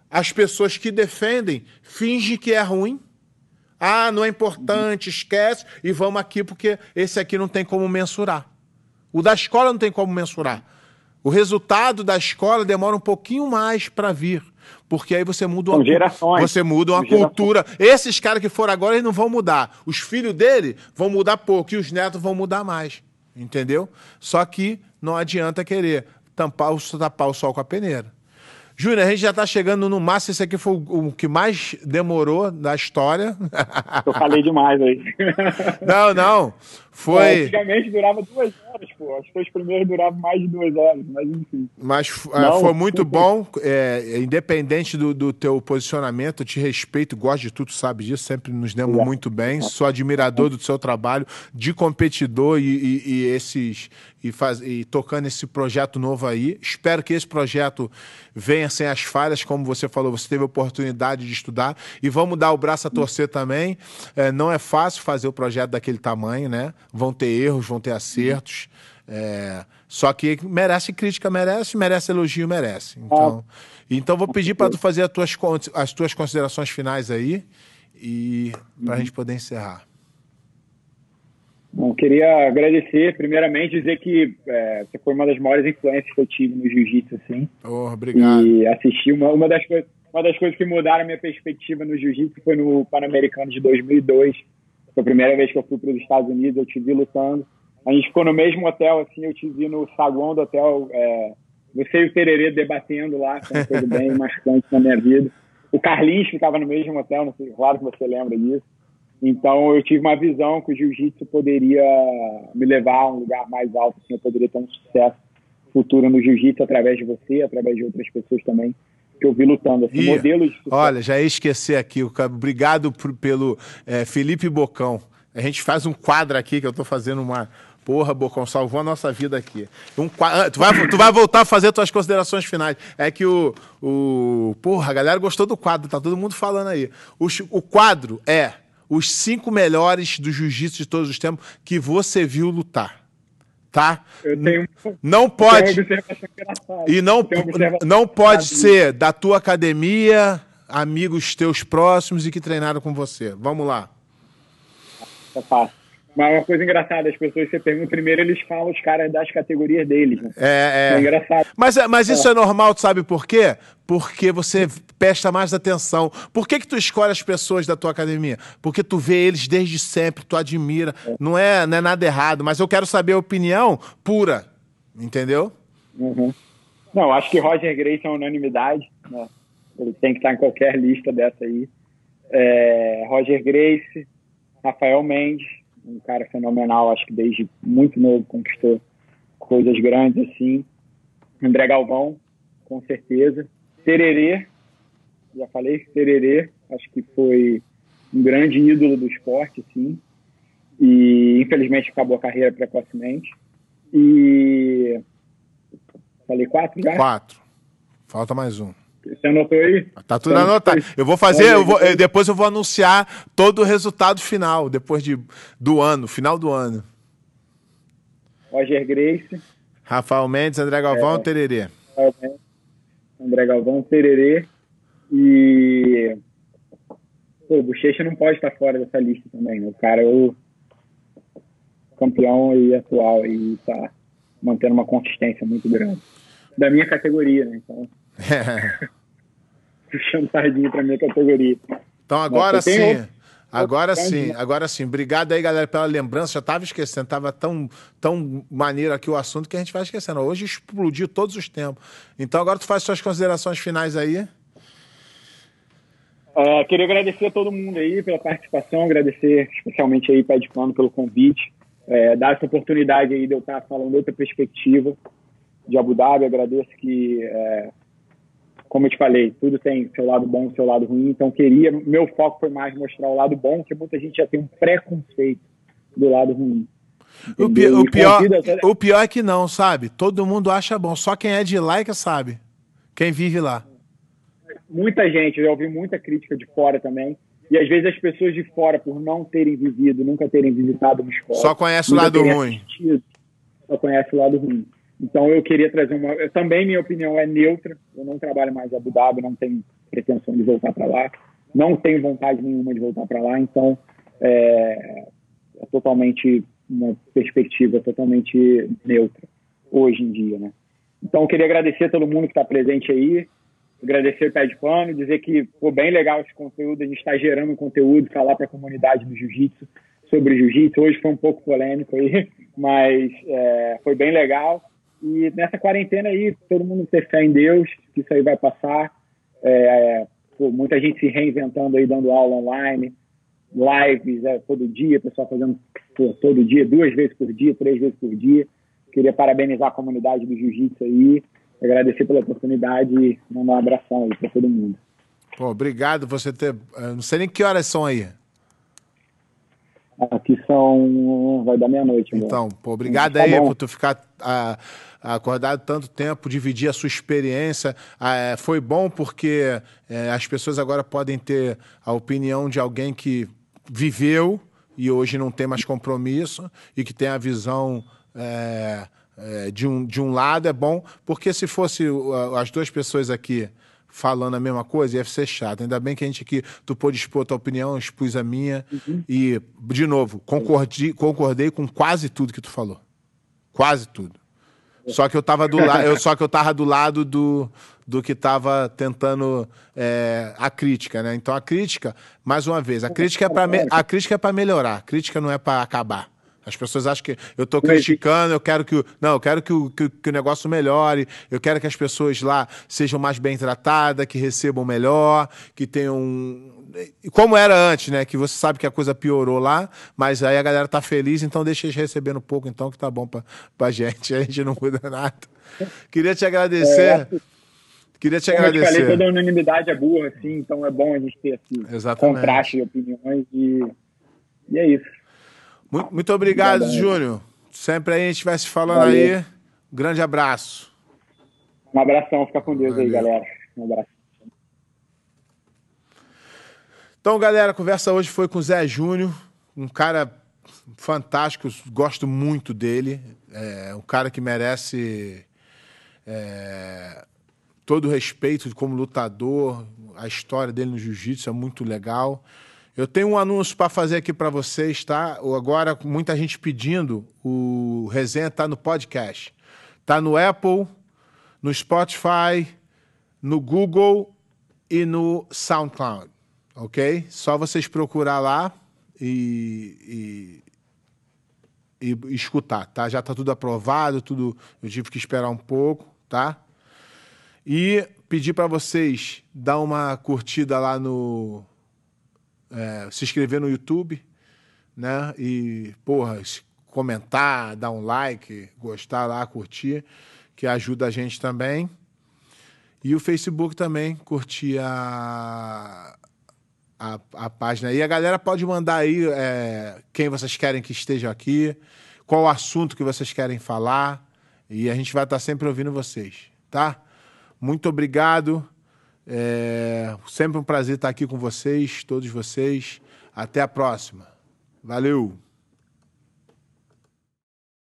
as pessoas que defendem fingem que é ruim. Ah, não é importante, esquece e vamos aqui porque esse aqui não tem como mensurar. O da escola não tem como mensurar. O resultado da escola demora um pouquinho mais para vir, porque aí você muda uma, gerações. você muda uma cultura. Esses caras que foram agora eles não vão mudar. Os filhos dele vão mudar pouco e os netos vão mudar mais, entendeu? Só que não adianta querer tampar, tapar o sol com a peneira. Júnior, a gente já está chegando no máximo. Esse aqui foi o, que mais demorou da história. Eu falei demais aí. Não, não. Foi. É, antigamente durava duas horas, pô. Acho que os primeiros duravam mais de duas horas, mas enfim. Mas é, não, foi muito bom, é, independente do, do teu posicionamento, eu te respeito, gosto de tudo, sabe disso, sempre nos demos muito bem. Sou admirador do seu trabalho, de competidor e, e, e esses. E, faz, e tocando esse projeto novo aí. Espero que esse projeto venha sem as falhas, como você falou, você teve a oportunidade de estudar. E vamos dar o braço a torcer também. É, não é fácil fazer o projeto daquele tamanho, né? vão ter erros, vão ter acertos. É, só que merece crítica, merece, merece elogio, merece. Então, então vou pedir para tu fazer as tuas, as tuas considerações finais aí e para a gente poder encerrar. Bom, queria agradecer, primeiramente, dizer que é, você foi uma das maiores influências que eu tive no jiu-jitsu, assim. Oh, obrigado. E assistir uma, uma, das uma das coisas que mudaram a minha perspectiva no jiu-jitsu foi no Pan-Americano de 2002, foi a primeira vez que eu fui para os Estados Unidos, eu te vi lutando. A gente ficou no mesmo hotel, assim, eu te vi no saguão do hotel, é, você e o Tererê debatendo lá, foi coisa bem marcante na minha vida. O Carlinhos ficava no mesmo hotel, não sei, claro que você lembra disso. Então eu tive uma visão que o jiu-jitsu poderia me levar a um lugar mais alto, assim, eu poderia ter um sucesso futuro no jiu-jitsu através de você, através de outras pessoas também que eu vi lutando, assim, Ih, modelos. Olha, já ia esquecer aqui. Obrigado por, pelo é, Felipe Bocão. A gente faz um quadro aqui que eu tô fazendo uma. Porra, Bocão, salvou a nossa vida aqui. Um quadro, tu, vai, tu vai voltar a fazer tuas considerações finais. É que o, o. Porra, a galera gostou do quadro, tá todo mundo falando aí. O, o quadro é os cinco melhores do jiu-jitsu de todos os tempos que você viu lutar. Tá? Eu tenho, não pode. E não, não pode ser da tua academia, amigos teus próximos e que treinaram com você. Vamos lá. Tá fácil. Mas uma coisa engraçada, as pessoas você pergunta primeiro, eles falam os caras das categorias deles. Né? É, é. é engraçado. Mas, mas isso é. é normal, tu sabe por quê? Porque você presta mais atenção. Por que, que tu escolhe as pessoas da tua academia? Porque tu vê eles desde sempre, tu admira. É. Não, é, não é nada errado, mas eu quero saber a opinião pura. Entendeu? Uhum. Não, acho que Roger Grace é unanimidade. Né? Ele tem que estar em qualquer lista dessa aí. É, Roger Grace, Rafael Mendes, um cara fenomenal, acho que desde muito novo conquistou coisas grandes assim. André Galvão, com certeza. Tererê, já falei, Tererê, acho que foi um grande ídolo do esporte, sim. E infelizmente acabou a carreira precocemente. E falei quatro já? Quatro. Falta mais um. Você anotou aí? Tá tudo anotado. Eu vou fazer, eu vou, depois eu vou anunciar todo o resultado final, depois de, do ano, final do ano. Roger Grace. Rafael Mendes, André Galvão, é, Tererê. Rafael Mendes, André Galvão, Tererê. E. Pô, o Bochecha não pode estar fora dessa lista também, né? O cara é o campeão e atual e tá mantendo uma consistência muito grande. Da minha categoria, né? Então. Puxando sardinha pra minha categoria. Então agora sim. Outro... Agora sim, agora sim. Obrigado aí, galera, pela lembrança. Já estava esquecendo, estava tão, tão maneiro aqui o assunto que a gente vai esquecendo. Hoje explodiu todos os tempos. Então agora tu faz suas considerações finais aí. Uh, queria agradecer a todo mundo aí pela participação, agradecer especialmente aí Pé de Plano pelo convite, é, dar essa oportunidade aí de eu estar falando outra perspectiva de Abu Dhabi. Agradeço que é, como eu te falei, tudo tem seu lado bom e seu lado ruim, então queria, meu foco foi mais mostrar o lado bom, que muita gente já tem um preconceito do lado ruim. O, pi o, pior, o pior é que não, sabe? Todo mundo acha bom, só quem é de lá é que sabe. Quem vive lá. Muita gente, eu já ouvi muita crítica de fora também. E às vezes as pessoas de fora, por não terem vivido, nunca terem visitado uma escola. Só conhece o lado ruim. só conhece o lado ruim. Então eu queria trazer uma. Também minha opinião é neutra. Eu não trabalho mais em Abu Dhabi, não tenho pretensão de voltar para lá, não tenho vontade nenhuma de voltar para lá. Então é, é, totalmente uma perspectiva totalmente neutra hoje em dia, né? Então eu queria agradecer a todo mundo que está presente aí, agradecer o Pé de Pano, dizer que foi bem legal esse conteúdo, a gente está gerando conteúdo, falar para a comunidade do Jiu-Jitsu sobre Jiu-Jitsu. Hoje foi um pouco polêmico aí, mas é, foi bem legal. E nessa quarentena aí, todo mundo ter fé em Deus, que isso aí vai passar. É, pô, muita gente se reinventando aí, dando aula online, lives é, todo dia, pessoal fazendo pô, todo dia, duas vezes por dia, três vezes por dia. Queria parabenizar a comunidade do Jiu-Jitsu aí, agradecer pela oportunidade e mandar um abração aí para todo mundo. Pô, obrigado você ter. não sei nem que horas são aí. Aqui são. Vai dar meia-noite. Então, pô, obrigado tá aí bom. por tu ficar. Ah, acordado tanto tempo, dividir a sua experiência. Ah, foi bom porque é, as pessoas agora podem ter a opinião de alguém que viveu e hoje não tem mais compromisso e que tem a visão. É, é, de, um, de um lado é bom, porque se fosse as duas pessoas aqui falando a mesma coisa, ia ser chato. Ainda bem que a gente aqui, tu pôde expor a tua opinião, expus a minha. Uhum. E, de novo, concordei, concordei com quase tudo que tu falou. Quase tudo. Só que eu tava do lado, eu só que eu tava do lado do, do que estava tentando é, a crítica, né? Então a crítica, mais uma vez, a crítica é para a crítica é para melhorar, a crítica não é para acabar. As pessoas acham que eu estou criticando, eu quero que o. Não, eu quero que o, que, que, o negócio melhore, eu quero que as pessoas lá sejam mais bem tratadas, que recebam melhor, que tenham. Como era antes, né? Que você sabe que a coisa piorou lá, mas aí a galera tá feliz, então deixa eles recebendo um pouco, então, que tá bom pra, pra gente. A gente não muda nada. Queria te agradecer. É, Queria te Como agradecer. eu te falei, toda unanimidade é burra, assim, então é bom a gente ter Exatamente. contraste de opiniões e, e é isso. Muito, muito obrigado, Obrigado. Júnior. Sempre aí a gente vai se falando Valeu. aí. Um grande abraço. Um abração, fica com Deus aí, Valeu. galera. Um abraço. Então, galera, a conversa hoje foi com o Zé Júnior, um cara fantástico, gosto muito dele. É um cara que merece é, todo o respeito como lutador. A história dele no jiu-jitsu é muito legal. Eu tenho um anúncio para fazer aqui para vocês, tá? Agora, muita gente pedindo, o resenha tá no podcast. Tá no Apple, no Spotify, no Google e no SoundCloud, ok? Só vocês procurar lá e, e, e escutar, tá? Já tá tudo aprovado, tudo. Eu tive que esperar um pouco, tá? E pedir para vocês dar uma curtida lá no é, se inscrever no YouTube, né? E porra, comentar, dar um like, gostar lá, curtir, que ajuda a gente também. E o Facebook também, curtir a, a, a página. E a galera pode mandar aí é, quem vocês querem que esteja aqui, qual assunto que vocês querem falar. E a gente vai estar sempre ouvindo vocês, tá? Muito obrigado. É sempre um prazer estar aqui com vocês, todos vocês. Até a próxima. Valeu!